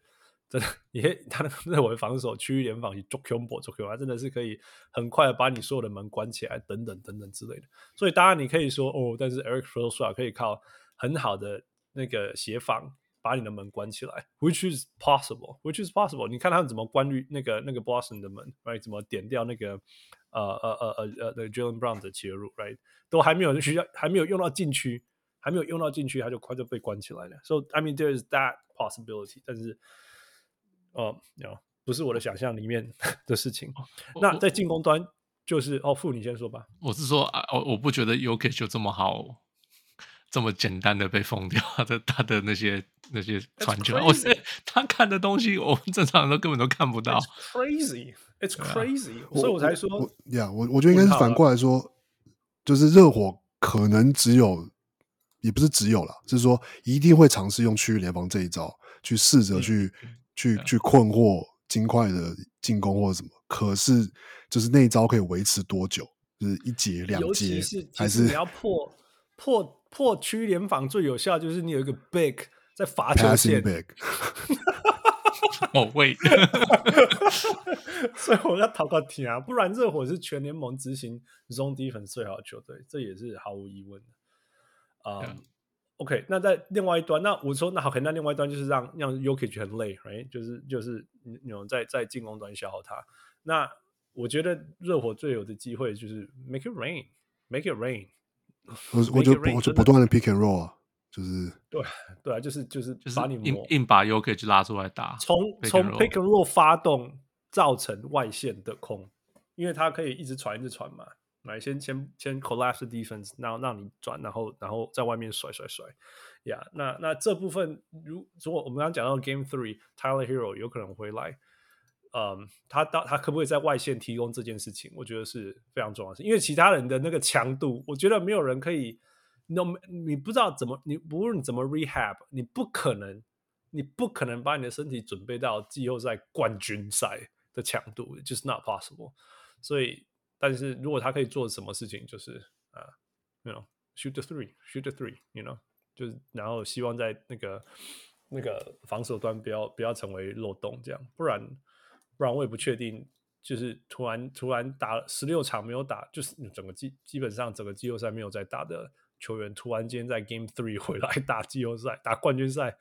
真的，也他的热火的防守区域联防，做 combo 做 combo，真的是可以很快把你所有的门关起来，等等等等之类的。所以当然你可以说哦，但是 Eric Spoelstra 可以靠很好的那个协防把你的门关起来，which is possible，which is possible。你看他们怎么关闭那个那个 Boston 的门，right？怎么点掉那个？呃呃呃呃呃，那 Jaylen Brown 的切入，right，都还没有需要，还没有用到禁区，还没有用到禁区，他就快就被关起来了。So I mean there is that possibility，但是，哦，有不是我的想象里面的事情。那在进攻端，就是哦，傅你先说吧。我是说啊，我我不觉得 Jokic 就这么好，这么简单的被封掉，他的他的那些那些传球，我是他看的东西，我们正常人都根本都看不到。It's crazy。It's crazy，、啊、所以我才说，呀，我我，我觉得应该是反过来说，就是热火可能只有，也不是只有了，就是说一定会尝试用区域联防这一招，去试着去、嗯、去、嗯、去困惑金块的进攻或者什么。可是，就是那一招可以维持多久？就是一节两节，还是你要破破破区域联防最有效，就是你有一个 big 在罚球线。哦喂，所以我要讨个题啊，不然热火是全联盟执行 zone defense 最好的球队，这也是毫无疑问的。啊、um, yeah.，OK，那在另外一端，那我说那好，那另外一端就是让让 Jokic 很累，right？就是就是有人在在进攻端消耗他。那我觉得热火最有的机会就是 make it rain，make it rain。我我就我就不断的 pick and roll 啊。就是对对啊，就是就是就是把你硬硬把 Jokic 拉出来打，从从 pick and roll 发动造成外线的空，因为他可以一直传一直传嘛，来先先先 collapse defense，然后让你转，然后然后在外面甩甩甩，呀、yeah，那那这部分如如果我们刚刚讲到 Game Three，Tyler Hero 有可能回来，嗯，他到他可不可以在外线提供这件事情，我觉得是非常重要的，因为其他人的那个强度，我觉得没有人可以。No，你不知道怎么，你不论怎么 rehab，你不可能，你不可能把你的身体准备到季后赛冠军赛的强度，just not possible。所以，但是如果他可以做什么事情，就是啊、uh,，you know，shoot the three，shoot the three，you know，就是然后希望在那个那个防守端不要不要成为漏洞，这样，不然不然我也不确定，就是突然突然打了十六场没有打，就是整个基基本上整个季后赛没有再打的。球员突然间在 Game Three 回来 打季后赛、打冠军赛，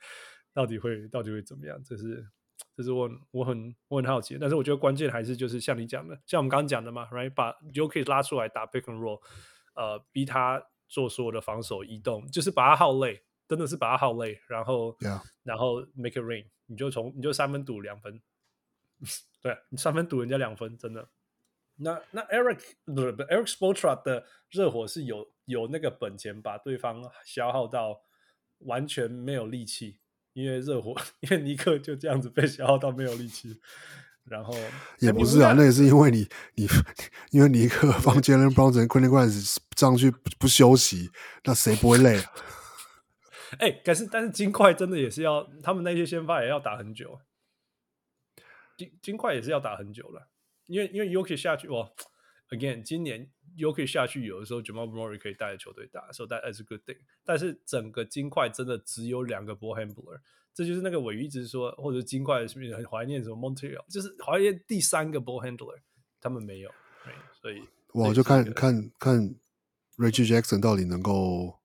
到底会到底会怎么样？这是这是我我很我很好奇。但是我觉得关键还是就是像你讲的，像我们刚刚讲的嘛，Right？把 Jokic 拉出来打 Pick and Roll，呃，逼他做所有的防守移动，就是把他耗累，真的是把他耗累，然后 Yeah. 然后 make it rain，你就从你就三分赌两分，对你三分赌人家两分，真的。那那 Eric 不不 Eric Spoelstra 的热火是有有那个本钱把对方消耗到完全没有力气，因为热火 因为尼克就这样子被消耗到没有力气，然后也不是啊，那也是因为你你因为尼克放 Jalen Brunson、Quentin Grimes 上去不休息，那谁不会累啊？哎、欸，可是但是金块真的也是要他们那些先发也要打很久，金金块也是要打很久了。因为因为 Jokic 下去，哇，again，今年 Jokic 下去，有的时候 Jamal Murray 可以带着球队打，所以 that is a good thing。但是整个金块真的只有两个 ball handler，这就是那个尾鱼一直说，或者金块是不是很怀念什么 Montreal，就是怀念第三个 ball handler，他们没有，所以我就看看看 Reggie Jackson 到底能够，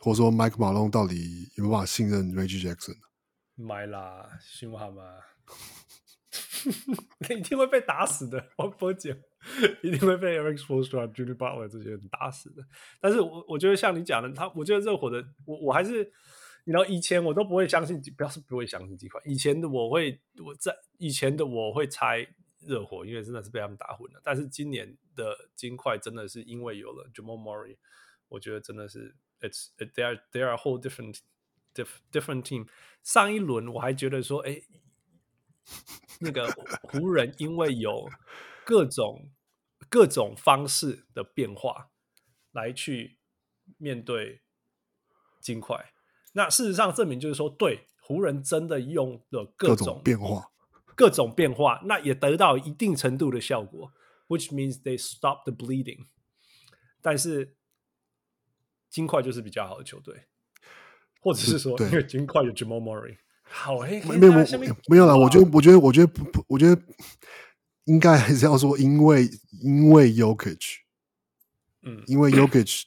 或者说 Mike Malone 到底有没有办法信任 Reggie Jackson？买啦，信我好吗？一定会被打死的，我不讲，一定会被 Eric Spoelstra、Jimmy Butler 这些人打死的。但是我我觉得像你讲的，他我觉得热火的，我我还是，你知道以前我都不会相信，不要是不会相信这块。以前的我会我在以前的我会猜热火，因为真的是被他们打昏了。但是今年的金块真的是因为有了 Jamal Murray，我觉得真的是 It's they are they are a whole different different team。上一轮我还觉得说，哎。那个湖人因为有各种各种方式的变化来去面对金块，那事实上证明就是说，对湖人真的用了各种，各种变化，各种变化，那也得到一定程度的效果，which means they stop the bleeding。但是金块就是比较好的球队，或者是说，因为金块有 Jamal Murray。好黑，黑，没有没有啦。我觉得，我觉得，我觉得不不，我觉得应该还是要说，因为因为 Yokich，嗯，因为 Yokich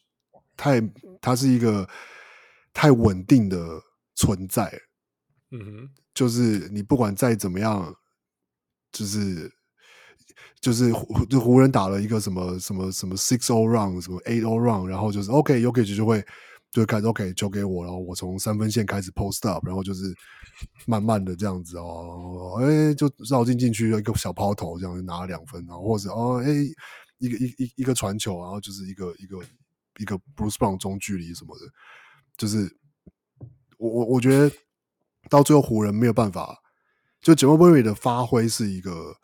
太他是一个太稳定的存在，嗯哼，就是你不管再怎么样，就是就是湖就湖人打了一个什么什么什么 six all round 什么 eight all round，然后就是 OK，Yokich 就会。就开始 OK 球给我，然后我从三分线开始 post up，然后就是慢慢的这样子哦，哎，就绕进禁区一个小抛投，这样就拿了两分，然后或者哦，哎，一个一一一个传球，然后就是一个一个一个 Bruce Brown 中距离什么的，就是我我我觉得到最后湖人没有办法，就 Jamal Murray 的发挥是一个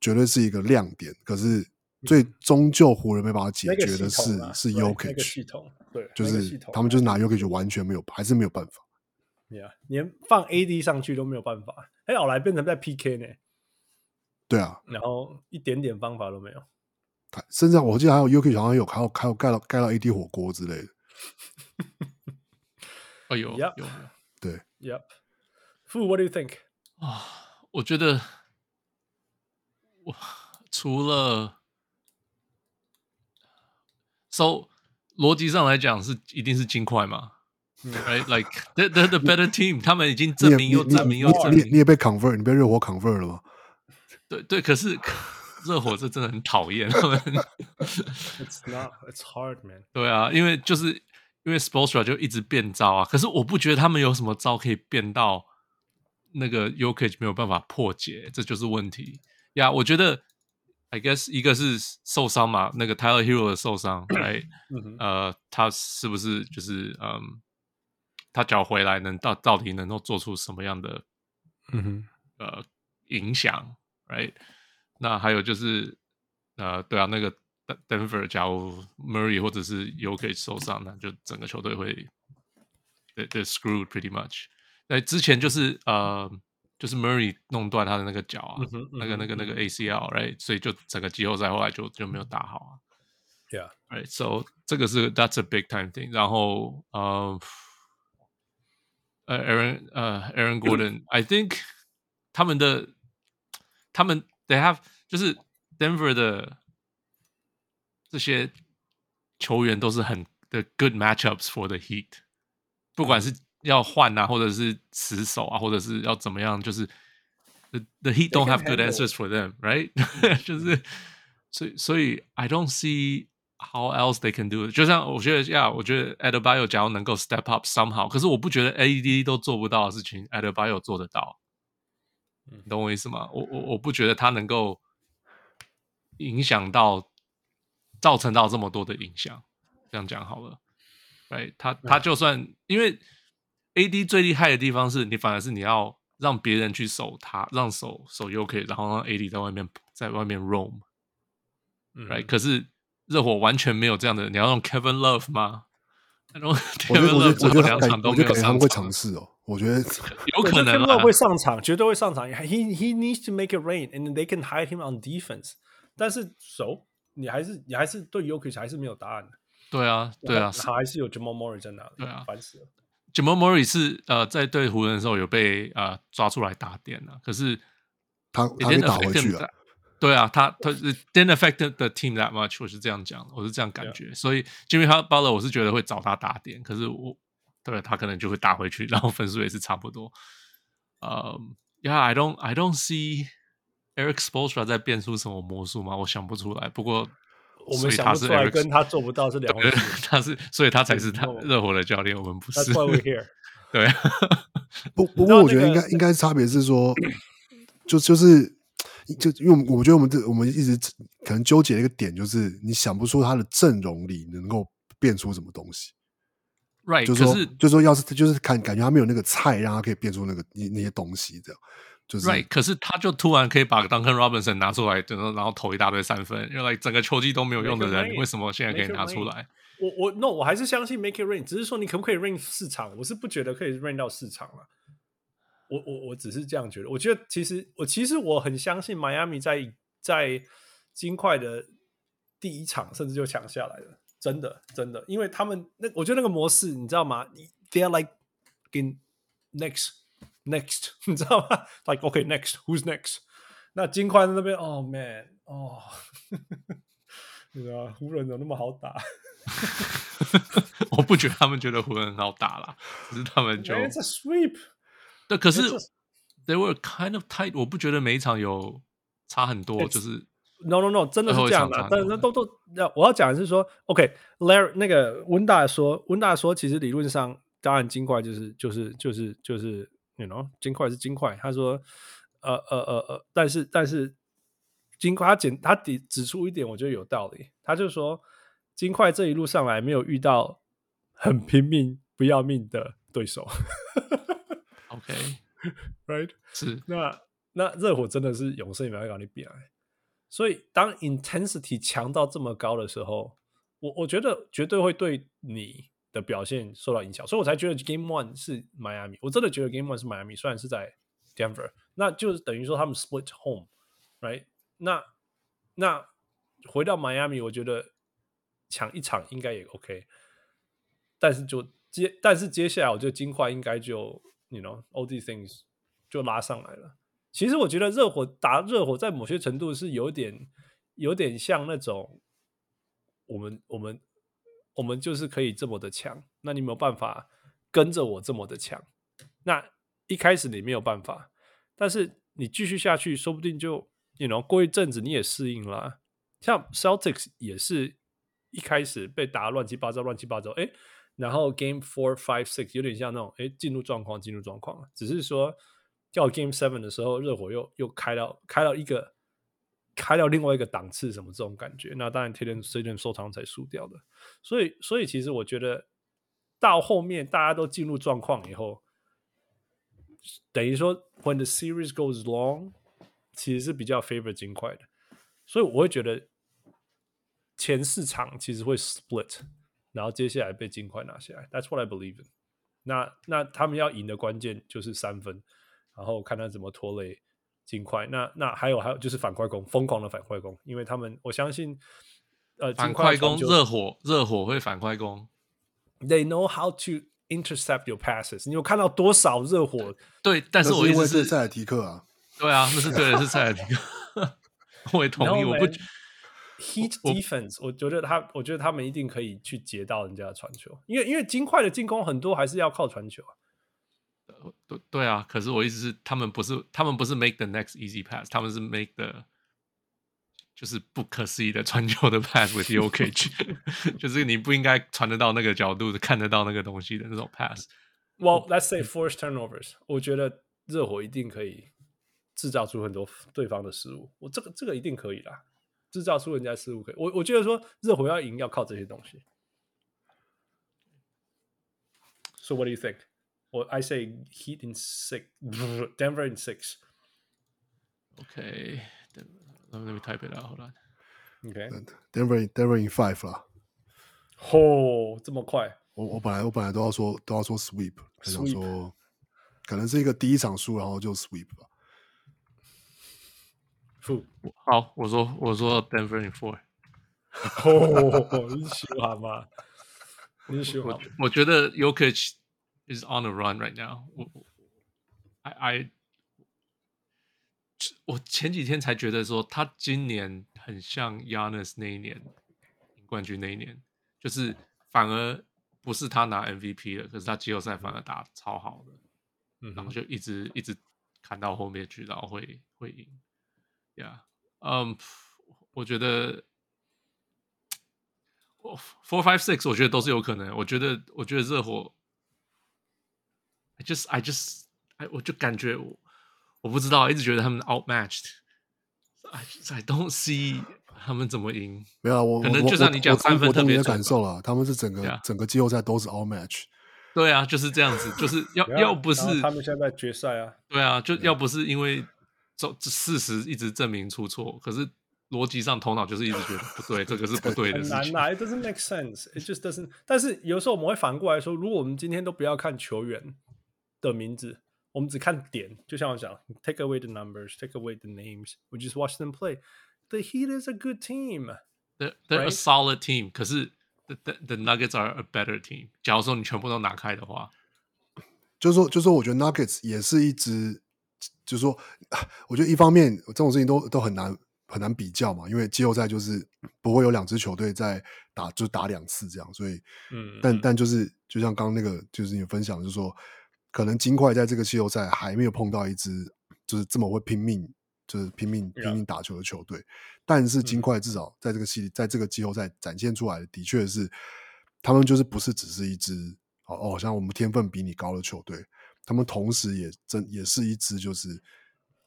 绝对是一个亮点，可是。最终究湖人没办法解决的是、那个、是 Jokic 系统，对，就是他们就是拿 Jokic 完全没有，还是没有办法。Yeah, 连放 AD 上去都没有办法，哎，后来变成在 PK 呢？对啊，然后一点点方法都没有。他甚至我记得还有 Jokic 好像有还有还有盖到盖到 AD 火锅之类的。哎呦，有，对，Yep，Fu，What do you think？啊，我觉得我除了。So 逻辑上来讲是一定是金块嘛？Right，like the the the better team，他们已经证明又证明又证明。你也被 convert，你被热火 convert 了吗？对对，可是 热火这真的很讨厌他们。It's not, it's hard, man。对啊，因为就是因为 Sportsra 就一直变招啊，可是我不觉得他们有什么招可以变到那个 Jokic 没有办法破解，这就是问题呀。Yeah, 我觉得。I guess 一个是受伤嘛，那个 Tyler Herro 的受伤，right？呃，他是不是就是嗯，他脚回来能到到底能够做出什么样的嗯哼呃影响，right？那还有就是呃，对啊，那个 Denver 假如 Murray 或者是 Jokic 受伤，那就整个球队会 they they're screwed pretty much。那之前就是呃。就是 Murray 弄断他的那个脚啊，嗯、那个、那个、那个 ACL，right？所以就整个季后赛后来就就没有打好啊。Yeah，right？So 这个是 That's a big time thing。然后呃，呃，Aaron 呃，Aaron Gordon，I think 他们的他们 They have 就是 Denver 的这些球员都是很的 good matchups for the Heat，不管是。 要换啊，或者是死守啊，或者是要怎么样？就是 the the Heat don't have good answers for them, right？就是所以所以 I don't see how else they can do it？就像我觉得呀，yeah, 我觉得 Adebayo 假如能够 step up somehow，可是我不觉得 AD 都做不到的事情，Adebayo 做得到。你懂我意思吗？我我我不觉得他能够影响到，造成到这么多的影响。这样讲好了，哎，他他就算因为 AD 最厉害的地方是你反而是你要让别人去守他，让守守 Jokic，然后让 AD 在外面在外面 roam，嗯，right？可是热火完全没有这样的，你要用 Kevin Love 吗？那种 Kevin Love 这两场都没有上场，会尝试哦。我觉得 有可能啊，会上场，绝对会上场。He he needs to make it rain, and they can hide him on defense。但是守你还是你还是对 Jokic 还是没有答案的。对啊，对啊，他还是有 Jamal Murray 在那里。对啊，烦死了。Jamal Murray 是呃在对湖人的时候有被呃抓出来打点了，可是他他被打回去了。对啊，他他 didn't affect the team that much，我是这样讲，我是这样感觉。所以 Jimmy Butler 我是觉得会找他打点，可是我。对，他可能就会打回去，然后分数也是差不多。呃、um,，Yeah，I don't, I don't see Eric Spoelstra 在变出什么魔术吗？我想不出来。不过我们想不出来，跟他做不到是两回事。他是，所以他才是他热火的教练，我们不是。That's why we're here. 对，不不过我觉得应该应该差别是说，就就是就因为我觉得我们这我们一直可能纠结的一个点就是，你想不出他的阵容里能够变出什么东西。Right，就是说，是就是说，要是就是看感觉他没有那个菜，让他可以变出那个那那些东西，这样就是 Right。可是他就突然可以把 Duncan Robinson 拿出来，然后然后投一大堆三分，因为整个球季都没有用的人，为什么现在可以拿出来？我我 No，我还是相信 Make it rain，只是说你可不可以 rain 市场？我是不觉得可以 rain 到市场了。我我我只是这样觉得。我觉得其实我其实我很相信 Miami 在在金块的第一场甚至就抢下来了。真的，真的，因为他们那，我觉得那个模式，你知道吗？They are like in next, next，你知道吗？Like okay, next, who's next？那金块在那边，Oh man，哦，你知道湖人怎么那么好打？我不觉得他们觉得湖人很好打啦，只是他们就 It's a sweep。对，可是 They were kind of tight。我不觉得每一场有差很多，就是。No no no，真的是这样的，啊，但是都都要我要讲的是说，OK，Larry，okay，那个温大说，温大说，其实理论上，当然金块就是就是就是就是，you know，金块是金块。他说，呃呃呃呃，但是但是金块他简他指指出一点，我觉得有道理。他就说，金块这一路上来没有遇到很拼命不要命的对手。OK，right，是那那热火真的是永生也没有搞你比来。所以，当 intensity 强到这么高的时候，我我觉得绝对会对你的表现受到影响。所以我才觉得 Game One 是 Miami，我真的觉得 Game One 是 Miami，虽然是在 Denver，那就是等于说他们 split home，right？那那回到 Miami，我觉得抢一场应该也 OK，但是就接，但是接下来我觉得金块应该就 you know all these things 就拉上来了。其实我觉得热火打热火，在某些程度是有点有点像那种我们我们我们就是可以这么的强，那你没有办法跟着我这么的强。那一开始你没有办法，但是你继续下去，说不定就你 you know 过一阵子你也适应了。像 Celtics 也是一开始被打乱七八糟，乱七八糟，哎，然后 Game Four、Five、Six 有点像那种哎进入状况，进入状况，只是说。到 Game Seven 的时候，热火又又开到开到一个开到另外一个档次，什么这种感觉？那当然 Tatum Tatum 受伤才输掉的。所以，所以其实我觉得到后面大家都进入状况以后，等于说 When the series goes long，其实是比较 favor 金块的。所以我会觉得前四场其实会 split，然后接下来被金块拿下来。That's what I believe。那那他们要赢的关键就是三分。然后看他怎么拖累金块，那那还有还有就是反快攻，疯狂的反快攻，因为他们我相信，呃，反快攻热火热火会反快攻，They know how to intercept your passes。你有看到多少热火？对，但是我意思是塞尔提克啊，对啊，那是对的，是塞尔提克，我也同意，我不 Heat defense，我，我觉得他，我觉得他们一定可以去截到人家的传球，因为因为金块的进攻很多还是要靠传球啊。对对啊，可是我意思是，他们不是他们不是 make the next easy pass，他们是 make the 就是不可思议的传球的 pass with Jokic，就是你不应该传得到那个角度的、看得到那个东西的那种 pass。Well, let's say force turnovers，我觉得热火一定可以制造出很多对方的失误。我这个这个一定可以啦，制造出人家失误可以。我我觉得说热火要赢要靠这些东西。So what do you think? Well, I say Heat in six, Denver in six. Okay. Let me type it out. Hold on. Okay. Denver, Denver in five 啦。哦，这么快！我我本来我本来都要说都要说 sweep，还想说可能是一个第一场输，然后就 sweep 吧。好，我说我说 Denver in four。哦，你喜欢吗？你喜欢？我我觉得 Jokic is on a run right now 我。我 I I。我前几天才觉得说，他今年很像 Giannis 那一年赢冠军那一年，就是反而不是他拿 MVP 了，可是他季后赛反而打得超好的，嗯，然后就一直一直砍到后面去，然后会会赢，呀，嗯，我觉得，four five six 我觉得都是有可能，我觉得我觉得热火，I just I just I 我就感觉我。我不知道，一直觉得他们 outmatched，I I don't see 他们怎么赢。没有，我可能就像你讲三分特别感受了，他们是整个 yeah. 整个季后赛都是 outmatched。对啊，就是这样子，就是要要不是他们现在决赛啊，对啊，就要不是因为这事实一直证明出错，可是逻辑上头脑就是一直觉得不对，这个是不对的事情。很难啊，It doesn't make sense. It just doesn't. 但是有时候我们会反过来说，如果我们今天都不要看球员的名字。我们只看点，就像我讲，take away the numbers, take away the names, we just watch them play. The Heat is a good team. They're, they're right? a solid team. 可是 the, the the Nuggets are a better team. 假如说你全部都拿开的话，就是说，就是说，我觉得 Nuggets 也是一支，就是说，我觉得一方面这种事情都都很难很难比较嘛，因为季后赛就是不会有两支球队在打，就打两次这样，所以，嗯，但但就是就像刚刚那个，就是你分享，就是说。可能金块在这个季后赛还没有碰到一支就是这么会拼命，就是拼命拼命打球的球队。但是金块至少在这个系，在这个季后赛展现出来的，的确是他们就是不是只是一支哦哦，像我们天分比你高的球队，他们同时也真也是一支就是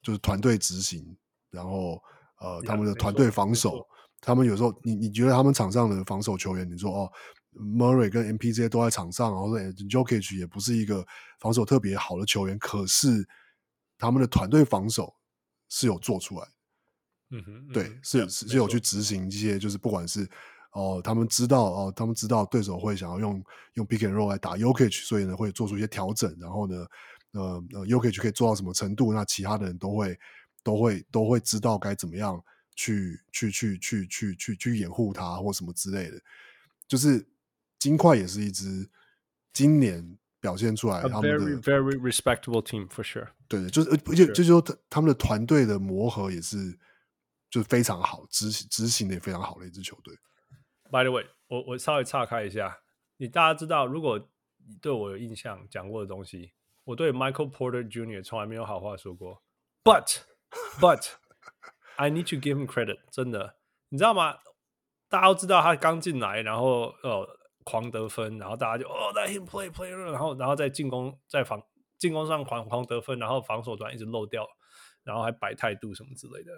就是团队执行，然后呃他们的团队防守，他们有时候你你觉得他们场上的防守球员，你说哦。Murray 跟 MP 这些都在场上，然后说 Jokic 也不是一个防守特别好的球员，可是他们的团队防守是有做出来的，嗯哼，对，嗯、是是有去执行一些，就是不管是哦、呃，他们知道哦、呃，他们知道对手会想要用用 Pick and Roll 来打 Jokic，所以呢会做出一些调整，然后呢，呃呃 Jokic 可以做到什么程度，那其他的人都会都会都会知道该怎么样去去去去去去去掩护他或什么之类的，就是。金块也是一支今年表现出来他们的 very very respectable team for sure。对，就是而且就是说，他们的团队的磨合也是就非常好，执行执行的也非常好的一支球队。By the way，我我稍微岔开一下，你大家知道，如果你对我有印象讲过的东西，我对 Michael Porter Jr. 从来没有好话说过。But but I need to give him credit，真的，你知道吗？大家都知道他刚进来，然后呃。狂得分，然后大家就哦在 him play play，然后然后在进攻在防进攻上狂狂得分，然后防守端一直漏掉，然后还摆态度什么之类的。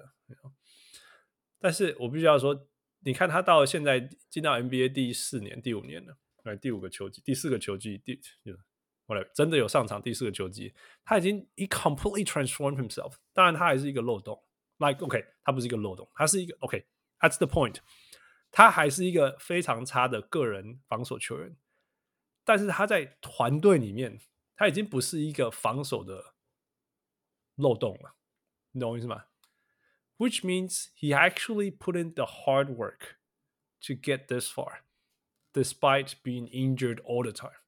但是我必须要说，你看他到现在进到 NBA 第四年、第五年了，哎，第五个球季、第四个球季、第后来真的有上场第四个球季，他已经 he completely transformed himself。当然，他还是一个漏洞，like OK，他不是一个漏洞，他是一个 OK，that's the point。他还是一个非常差的个人防守球员，但是他在团队里面，他已经不是一个防守的漏洞了，你懂我意思吗？Which means he actually put in the hard work to get this far, despite being injured all the time,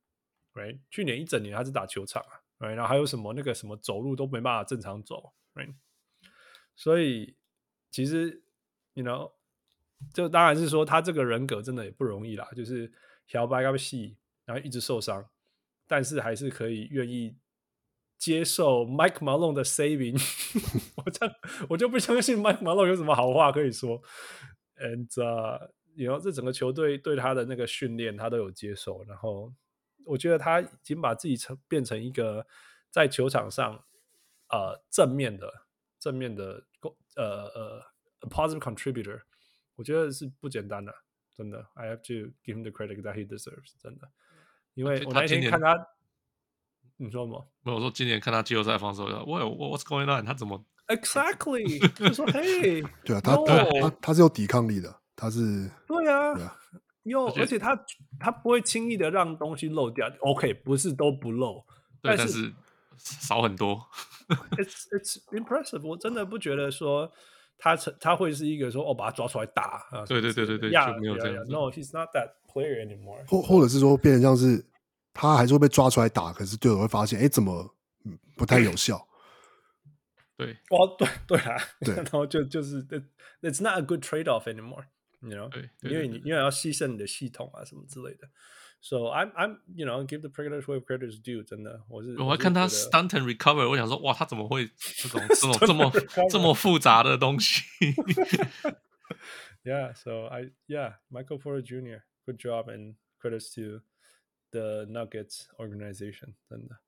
right？去年一整年他是打球场啊，right？然后还有什么那个什么走路都没办法正常走，right？所以其实，you know。 就当然是说他这个人格真的也不容易啦，就是小白要细，然后一直受伤，但是还是可以愿意接受 Mike Malone 的 saving，我这我就不相信 Mike Malone 有什么好话可以说。And 呃，you know，这整个球队对他的那个训练，他都有接受。然后我觉得他已经把自己成变成一个在球场上呃正面的正面的呃呃 positive contributor。我觉得是不简单的，真的。I have to give him the credit that he deserves，真的。因为我那天看他，你说什么？没有，我说今年看他季后赛防守，我有 What's going on？他怎么？Exactly，就说嘿，对啊，他他他是有抵抗力的，他是对啊，有，而且他他不会轻易的让东西漏掉。OK，不是都不漏，但是少很多。It's it's impressive，我真的不觉得说。他他会是一个说哦，把他抓出来打啊？对对对对对，就没有这样。No，he's not that player anymore。或或者是说，变成像是他还是会被抓出来打，可是队友会发现，哎，怎么不太有效？对，哦，对对啊，对，然后就就是，it's not a good trade off anymore，you know？对，因为你因为要牺牲你的系统啊什么之类的。So I'm I'm you know give the credit where credit is due，真的，我是我还看他 stunt and recover，我想说哇，他怎么会这种这种这么这么复杂的东西？Yeah, so I yeah Michael Porter Jr. good job and credits to the Nuggets organization，真的。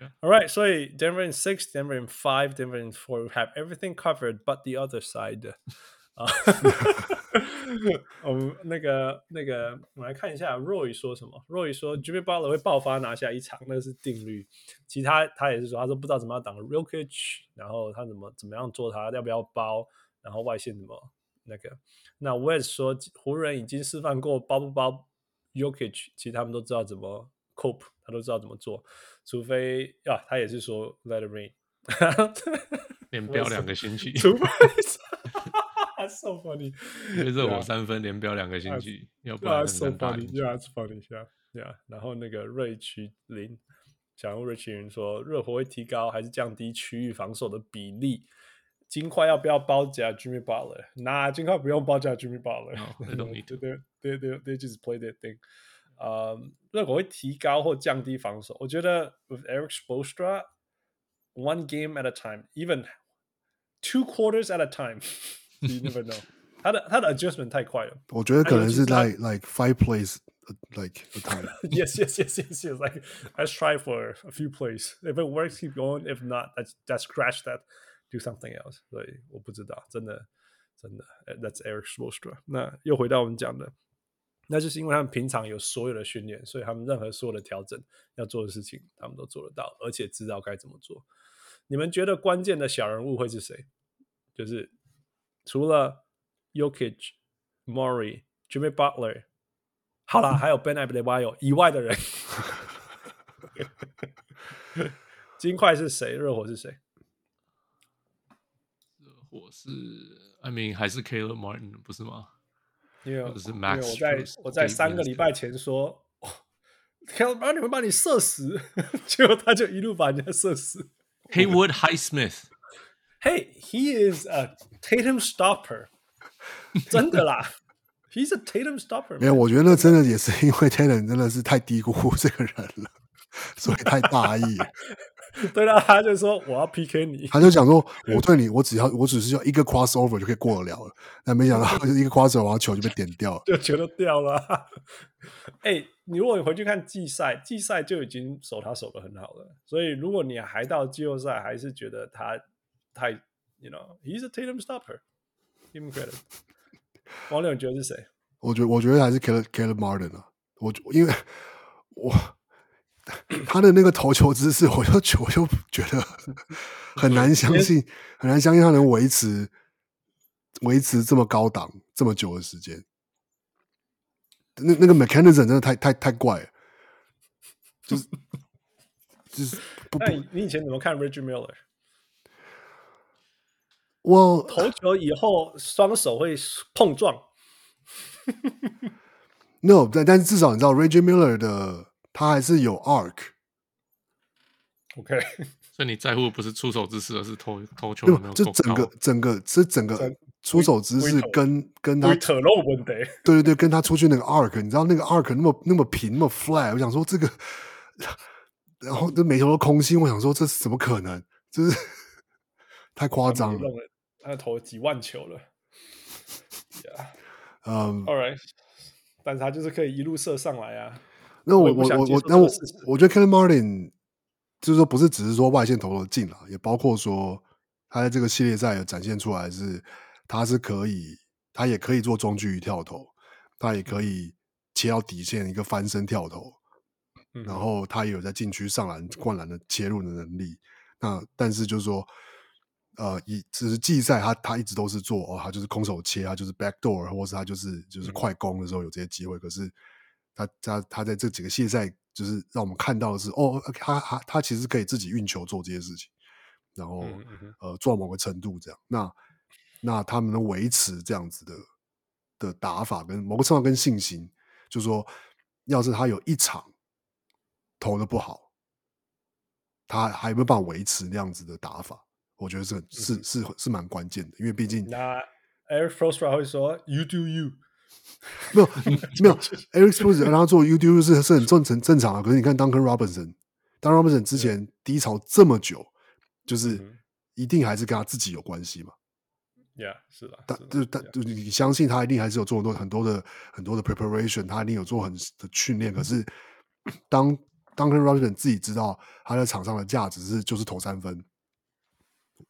Yeah. All right，所以 Denver in six, Denver in five, Denver in four, we have everything covered but the other side。 啊，我们那个那个，我们来看一下 Roy 说什么。Roy 说 Jimmy Butler 会爆发拿下一场，那是定律。其他他也是说，他说不知道怎么样挡 r o k i c 然后他怎么怎么样做他，要不要包，然后外线怎么那个。那 West 说湖人已经示范过包不包 r o k i c 其实他们都知道怎么 cope，他都知道怎么做，除非啊，他也是说 Let it rain，连飙两个星期，除非。That's so funny，热火三分连飙两个星期，要不然很难打。Yeah，That's funny，Yeah，Yeah。然后那个瑞奇林，想问瑞奇林说，热火会提高还是降低区域防守的比例？金块要不要包夹 Jimmy Butler？那金块不用包夹 Jimmy Butler。They don't need to. They they they just play that thing。呃，热火会提高或降低防守？我觉得 with Erik Spoelstra，one game at a time，even two quarters at a time。 You never know，他的他的 adjustment 太快了。我觉得可能是 like like five plays like a time。Yes, yes, yes, yes, yes. Like let's try for a few plays. If it works, keep going. If not, let's let's crash that, do something else. 所以我不知道，真的真的，That's Erik Spoelstra。那又回到我们讲的，那就是因为他们平常有所有的训练，所以他们任何所有的调整要做的事情，他们都做得到，而且知道该怎么做。你们觉得关键的小人物会是谁？就是。 除了 Yokic、Murray、Jimmy Butler，好啦，还有 Ben Adebayo 以外的人，金块是谁？热火是谁？热火是，I mean 还是 Caleb Martin 不是吗？因为，是 Max 我在我在三个礼拜前说，Caleb Martin 会把你射死，结果他就一路把人家射死。Haywood Highsmith。Hey, he is a Tatum stopper，真的啦，He's a Tatum stopper。没有，我觉得那真的也是因为 Tatum 真的是太低估这个人了，所以太大意。对啦，他就说我要 PK 你，他就讲说我对你，我只要我只是要一个 crossover 就可以过得了了。但没想到就一个 crossover，然后球就被点掉了，就球都掉了。哎、欸，你如果你回去看季赛，季赛就已经守他守得很好了。所以如果你还到季后赛，还是觉得他。太，you know，he's a Tatum stopper，give him credit。王六，你觉得是谁？我觉得，我觉得还是 Caleb Caleb Martin 啊。我因为我他的那个投球姿势，我就我就觉得 很难相信，很难相信他能维持维持这么高档这么久的时间。那那个 mechanism 真的太太太怪了，就是 就是不。那你你以前怎么看 Reggie Miller？我投球以后双手会碰撞。No，但但是至少你知道，Reggie Miller 的他还是有 arc。OK，所以你在乎不是出手姿势，而是投投球有没有够高。这整个整个这整个出手姿势跟跟他特漏问题。对对对，跟他出去那个 arc，你知道那个 arc 那么那么平那么 flat，我想说这个然后这每球都空心，我想说这是怎么可能？就是 太夸张了。他投几万球了，Yeah，嗯，All right，但是他就是可以一路射上来啊。那我我我我，那我我觉得 Caleb Martin 就是说不是只是说外线投了进了，也包括说他在这个系列赛有展现出来是他是可以，他也可以做中距离跳投，他也可以切到底线一个翻身跳投。然后他也有在禁区上篮灌篮的切入的能力，那但是就是说，呃，以只是季赛他他一直都是做哦，他就是空手切，他就是 backdoor，或是他就是就是快攻的时候有这些机会。嗯、可是他他他在这几个系列赛，就是让我们看到的是哦，他他他其实可以自己运球做这些事情，然后、嗯嗯、呃做到某个程度这样。那那他们能维持这样子的的打法跟某个程度跟信心，就是说，要是他有一场。投的不好，他还有没有办法维持那样子的打法？我觉得是是是是蛮关键的，因为毕竟那 Eric Frostra 会说 “You do you”，没有没有 Eric Frostra 让他做 “You do you” 是是很正正正常的。可是你看 Duncan Robinson，Duncan Robinson 之前低潮这么久，就是一定还是跟他自己有关系嘛？Yeah，是的，但就但就你相信他一定还是有做很多很多的很多的 preparation，他一定有做很的训练。可是当 Duncan Robinson 自己知道他在场上的价值是就是投三分，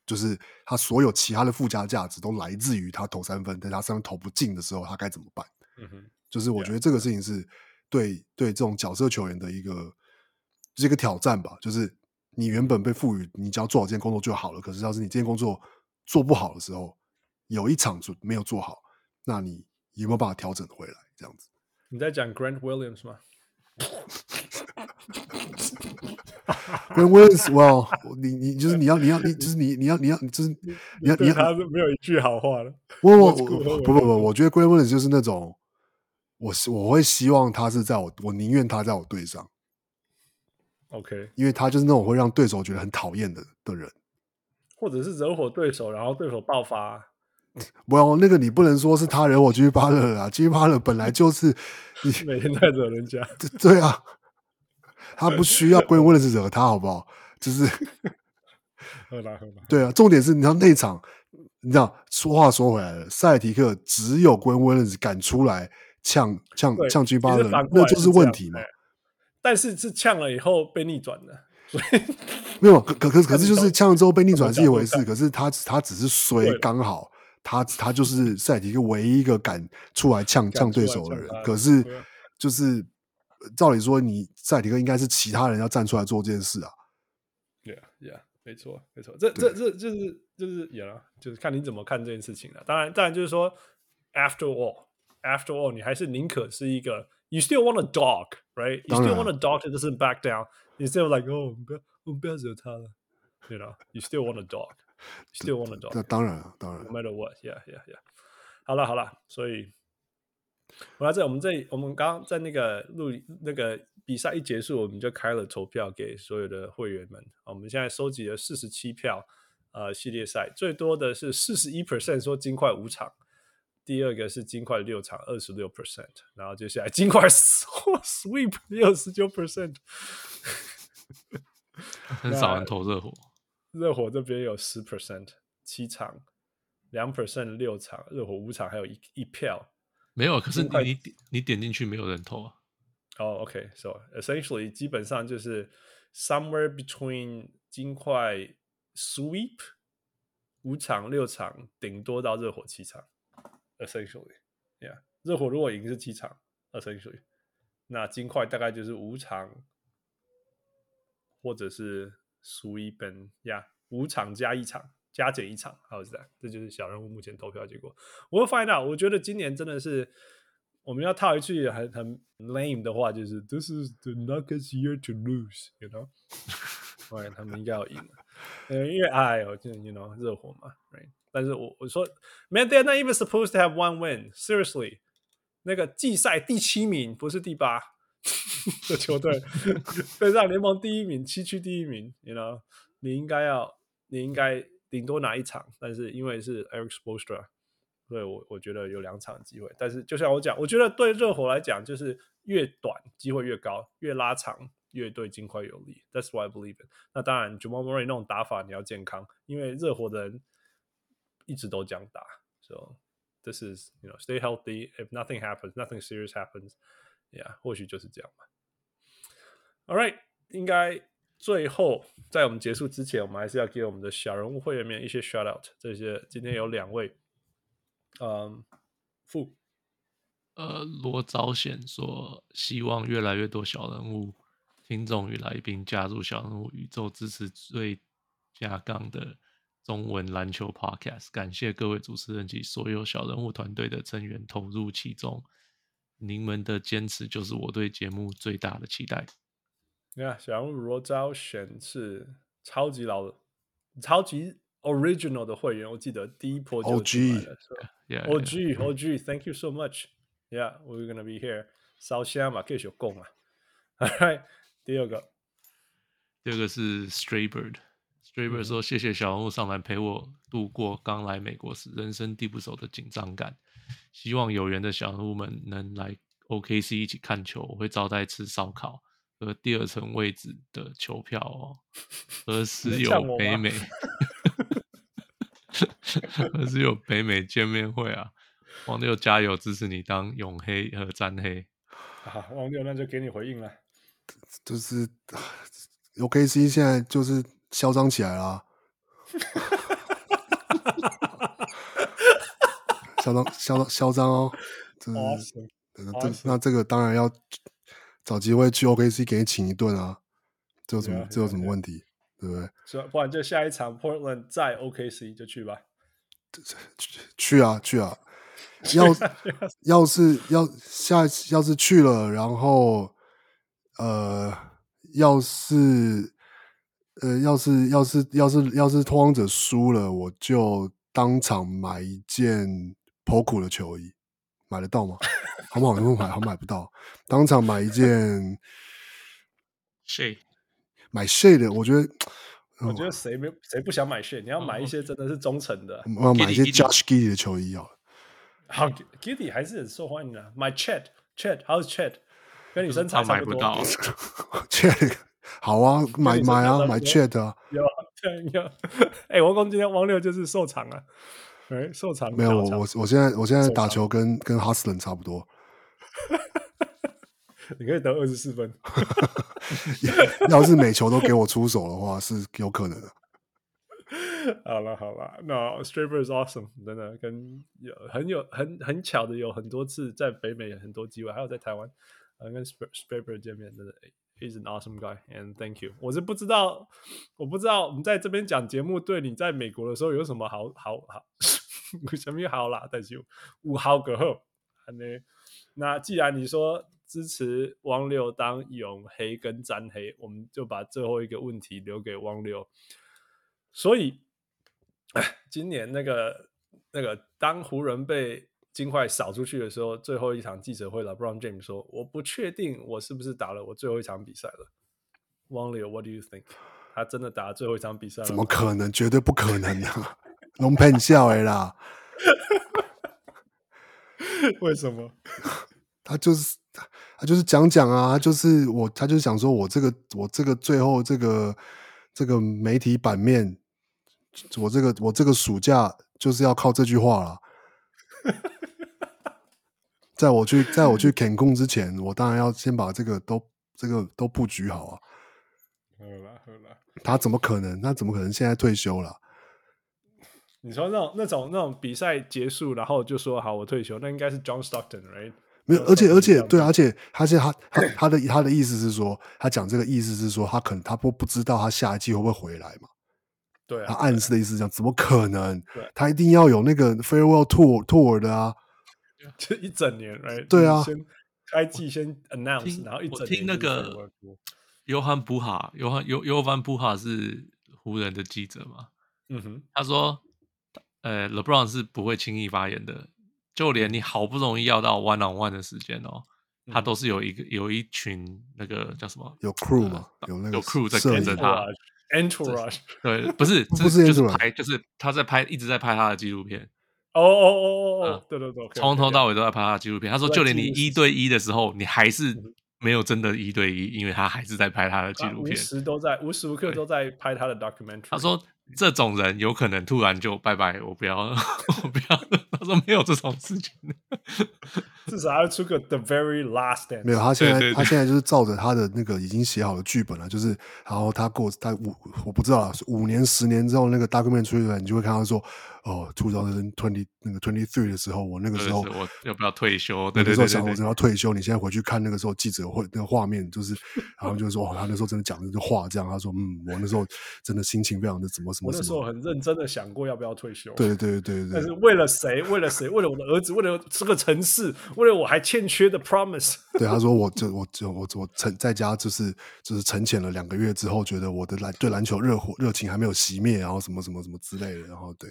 就是他所有其他的附加价值都来自于他投三分，但他三分投不进的时候，他该怎么办？嗯哼，就是我觉得这个事情是对对这种角色球员的一个就是一个挑战吧。就是你原本被赋予你只要做好这件工作就好了，可是要是你这件工作做不好的时候，有一场做没有做好，那你有没有办法调整回来？这样子，你在讲 Grant Williams 吗？跟 Williams，well，你你就是你要你要你就是你你要你要就是你要你要他是没有一句好话了。我我不不不，我觉得 Grant Williams 就是那种，我是我会希望他是在我，我宁愿他在我队上。OK，因为他就是那种会让对手觉得很讨厌的的人，或者是惹火对手，然后对手爆发。不要那个，你不能说是他惹火 Jimmy Butler 啊，Jimmy Butler 本来就是你每天在惹人家。对啊。他不需要 Grant Williams 惹他，好不好？就是 对啊，重点是你知道那场，你知道说话说回来了，塞尔提克只有 Grant Williams 敢出来呛呛呛 Jimmy Butler，那就是问题嘛。但是是呛了以后被逆转的，所以 没有可可可可是就是呛了之后被逆转是一回事，可是他他只是衰，刚好他他就是塞尔提克唯一一个敢出来呛呛对手的人，可是就是。照理说，你赛迪克应该是其他人要站出来做这件事啊。对啊，对啊，没错，没错。这、这、这就是就是也了，就是看你怎么看这件事情了。当然，当然就是说，after all，after all，你还是宁可是一个，you still want a dog，right？You still want a dog that doesn't back down。你 still like，哦，不要，我不要惹他了。You know，you still want a dog，still want a dog。那当然了，当然。No matter what，yeah，yeah，yeah。好了，好了，所以。我在这，我们这，我们刚刚在那个录那个比赛一结束，我们就开了投票给所有的会员们。我们现在收集了四十七票，呃，系列赛最多的是四十一 percent 说金块五场，第二个是金块六场二十六 percent，然后接下来金块 sweep 六十九 percent，很少人投热火，热火这边有十 percent 七场，两 percent 六场，热火五场还有一一票。没有，可是你你点你点进去没有人投啊。哦、oh，OK，so essentially 基本上就是 somewhere between 金块 sweep 五场六场，顶多到热火七场。Essentially，yeah，热火如果赢是七场，essentially，那金块大概就是五场，或者是 sweep，呀，yeah, 五场加一场。加减一场，How's that？这就是小人物目前投票结果。我会 find out。我觉得今年真的是我们要套一句很很 lame 的话，就是 This is the Nuggets year to lose，you know？对，他们应该要赢。嗯，因为哎呦，就 you know 热火嘛，right？但是我我说，Man, they're not even supposed to have one win. Seriously，那个季赛第七名不是第八的球队，对上联盟第一名，七区第一名，you know？你应该要，你应该。顶多拿一场，但是因为是 Eric s p o s t r a 所以我我觉得有两场机会。但是就像我讲，我觉得对热火来讲，就是越短机会越高，越拉长越对金块有利。That's why I believe it。那当然，Jamal Murray 那种打法你要健康，因为热火的人一直都这样打。So this is you know stay healthy. If nothing happens, nothing serious happens. Yeah，或许就是这样吧。All right，应该最后在我们结束之前，我们还是要给我们的小人物会员们一些 shout out。这些今天有两位，嗯，副。呃，罗昭显说，希望越来越多小人物、听众与来宾加入小人物宇宙，支持最佳杠的中文篮球 Podcast。感谢各位主持人及所有小人物团队的成员投入其中，您们的坚持就是我对节目最大的期待。你看，小人物罗昭显是超级老的、超级 original 的会员，我记得第一波就 OG，OG，OG，Thank yeah, yeah, yeah. you so much。Yeah, we're gonna be here。烧香嘛，继续供嘛。Alright，第二个，第二个是 Straybird。Straybird 说：“谢谢小人物上来陪我度过刚来美国时人生地不熟的紧张感。希望有缘的小人物们能来 OKC 一起看球，我会招待吃烧烤和第二层位置的球票哦。何 时有北 美？何时有北美见面会啊？”王六加油，支持你当永黑和詹黑。好，王六那就给你回应了。就是 OKC 现在就是嚣张起来了，嚣张嚣张嚣张哦！真的，那这个当然要找机会去 OKC 给你请一顿啊！这有什么？啊、这有什么问题？啊、对不对？是吧？不然就下一场 Portland 在 OKC 就去吧。去啊，去啊！要要是要下要是去了，然后呃，要是呃，要是要是要是要是拓荒者输了，我就当场买一件 Poku 的球衣，买得到吗？好不好？用买？好买不到，当场买一件 shade，？买谁的？我觉得，我觉得谁没谁不想买 shade，？你要买一些真的是忠诚的，我要买一些 Josh Giddey 的球衣啊。好，Giddey 还是很受欢迎的。My Chet，Chet，How's Chat？跟你身材差不多。买不到。Chat 好啊，买买 啊，买 Chat 啊。有，有。哎，王工今天王六就是受场了。哎，受伤。没有，我我我现在我现在打球跟跟 Hustler 差不多。你可以得二十四分。要是每球都给我出手的话，是有可能的。好了好了，那 Straber is awesome，真的跟有很有很很巧的有很多次在北美有很多机会，还有在台湾，跟 Straber 见面，真的，he's an awesome guy，and thank you。我是不知道，我不知道我们在这边讲节目对你在美国的时候有什么好好好，什么好啦，但是五好个好，那既然你说支持汪六当永黑跟詹黑，我们就把最后一个问题留给汪六。所以，今年那个那个，当湖人被金块扫出去的时候，最后一场记者会了，Brown James 说：“我不确定我是不是打了我最后一场比赛了。”汪六，What do you think？他真的打了最后一场比赛了？怎么可能？绝对不可能啊！龙喷笑哎啦！为什么？他就是他就是讲讲啊，他就是我，他就是想说我这个我这个最后这个这个媒体版面。我这个我这个暑假就是要靠这句话了。在我去在我去 Cancun 之前，我当然要先把这个都这个都布局好啊。好了好了，他怎么可能？他怎么可能现在退休了？你说那种那种那种比赛结束，然后就说好我退休，那应该是 John Stockton，right？没有，而且而且对，而且他是他他他的他的意思是说，他讲这个意思是说，他可能他不不知道他下一季会不会回来嘛。对、啊，他暗示的意思是这样，怎么可能？他一定要有那个 farewell tour tour 的啊，就一整年，right？对啊，先开季先 announce，然后一整年。我听那个约翰布哈，约翰约约翰布哈是湖人的记者嘛？嗯哼，他说，呃，LeBron 是不会轻易发言的，就连你好不容易要到 one on one 的时间哦，他都是有一个有一群那个叫什么？有 crew 嘛？有那个有 crew 在跟着他。Entourage 对，不是，不是就是拍，就是他在拍，一直在拍他的纪录片。哦哦哦哦哦，对对对，从头到尾都在拍他的纪录片。他说，就连你一对一的时候，你还是没有真的一对一，因为他还是在拍他的纪录片，无时都在无时无刻都在拍他的 documentary。他说。这种人有可能突然就拜拜，我不要，我不要。他说没有这种事情，至少要出个 The Very Last Dance。没有，他现在对对对他现在就是照着他的那个已经写好的剧本了，就是然后他过他五我不知道五年十年之后那个 document 出来，你就会看到说。哦，two thousand twenty 那个 twenty three 的时候，我那个时候我要不要退休？那个时候想我真要退休。你现在回去看那个时候记者会那个画面，就是，然后就是说，哦，他那时候真的讲的这话，这样他说，嗯，我那时候真的心情非常的怎么什么什么。我那时候很认真的想过要不要退休。对对对对对。但是为了谁？为了谁？为了我的儿子？为了这个城市？为了我还欠缺的 promise？对，他说，我就我就我我沉在家就是就是沉潜了两个月之后，觉得我的篮对篮球热火热情还没有熄灭，然后什么什么什么之类的，然后对。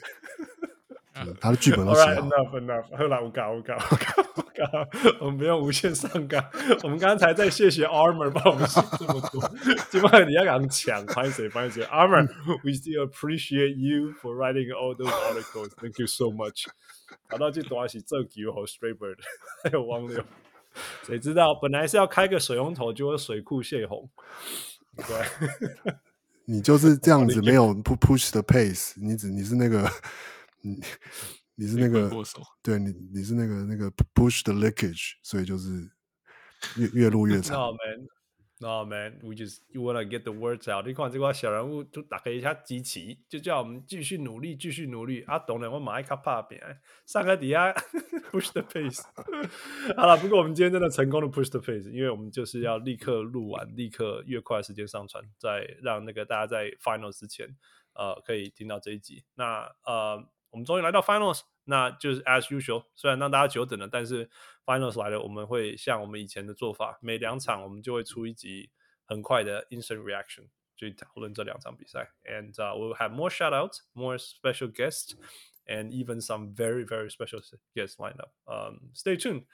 他的剧本都写了。Enough, enough。后来我搞，我搞，我搞，我搞。我们不用无限上纲。我们刚才在谢谢 Armor 帮我们写这么多。今晚你要讲抢，拍谁拍谁。Armor，we still appreciate you for writing all those articles. Thank you so much。好到这多是这几个和 Straybird，还有汪六。谁知道本来是要开个水龙头，结果水库泄洪。对。你就是这样子，没有 push the pace。你只你是那个。你你是那个，对你你是那个那个 push the leakage，所以就是越越录越长。No man, no man, we just you wanna get the words out。你看这个小人物就打开一下机器，就叫我们继续努力，继续努力。啊，懂了，我马一卡拍边，上个底下 push the pace。好了，不过我们今天真的成功的 push the pace，因为我们就是要立刻录完，立刻越快的时间上传，再让那个大家在 final 之前，呃，可以听到这一集。那呃。我们终于来到 Finals，那就是 as usual，虽然让大家久等了，但是 Finals 来了，我们会像我们以前的做法，每两场我们就会出一集很快的 instant reaction 去讨论这两场比赛，and、uh, we'll have more shoutouts, more special guests, and even some very very special guests lined up. Um, stay tuned。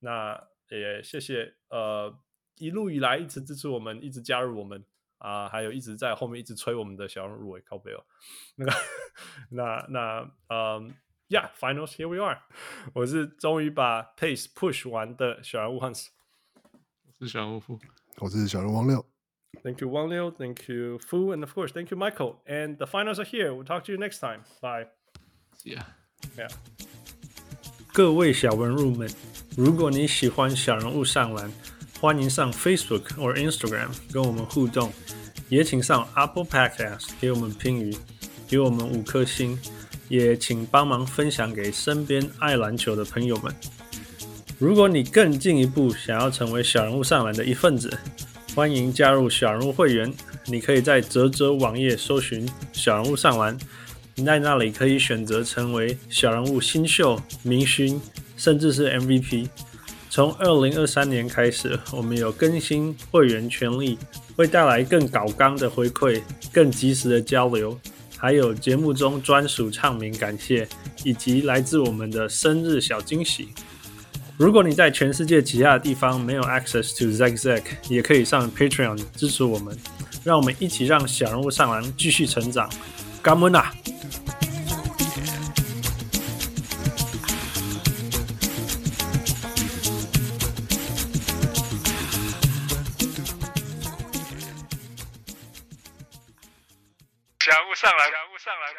那也谢谢呃一路以来一直支持我们，一直加入我们。 啊、呃，还有一直在后面一直催我们的小人入围靠背哦，那个，那那嗯，Yeah，Finals here we are，我是终于把 Pace push 完的小人物 Hans，我是小人物富，我是小人王六，Thank you Wang Liu. Thank you Fu，and of course Thank you Michael，and the finals are here，we'll talk to you next time，bye，Yeah，Yeah，各位小文入们，如果你喜欢小人物上篮。欢迎上 Facebook 或 Instagram 跟我们互动，也请上 Apple Podcast 给我们评语，给我们五颗星，也请帮忙分享给身边爱篮球的朋友们。如果你更进一步想要成为小人物上篮的一份子，欢迎加入小人物会员。你可以在泽泽网页搜寻小人物上篮，你在那里可以选择成为小人物新秀、明星，甚至是 MVP。从二零二三年开始，我们有更新会员权利，会带来更搞刚的回馈、更及时的交流，还有节目中专属唱名感谢，以及来自我们的生日小惊喜。如果你在全世界其他的地方没有 access to Zack Zack，也可以上 Patreon 支持我们，让我们一起让小人物上篮继续成长。感恩啊！上来感悟上来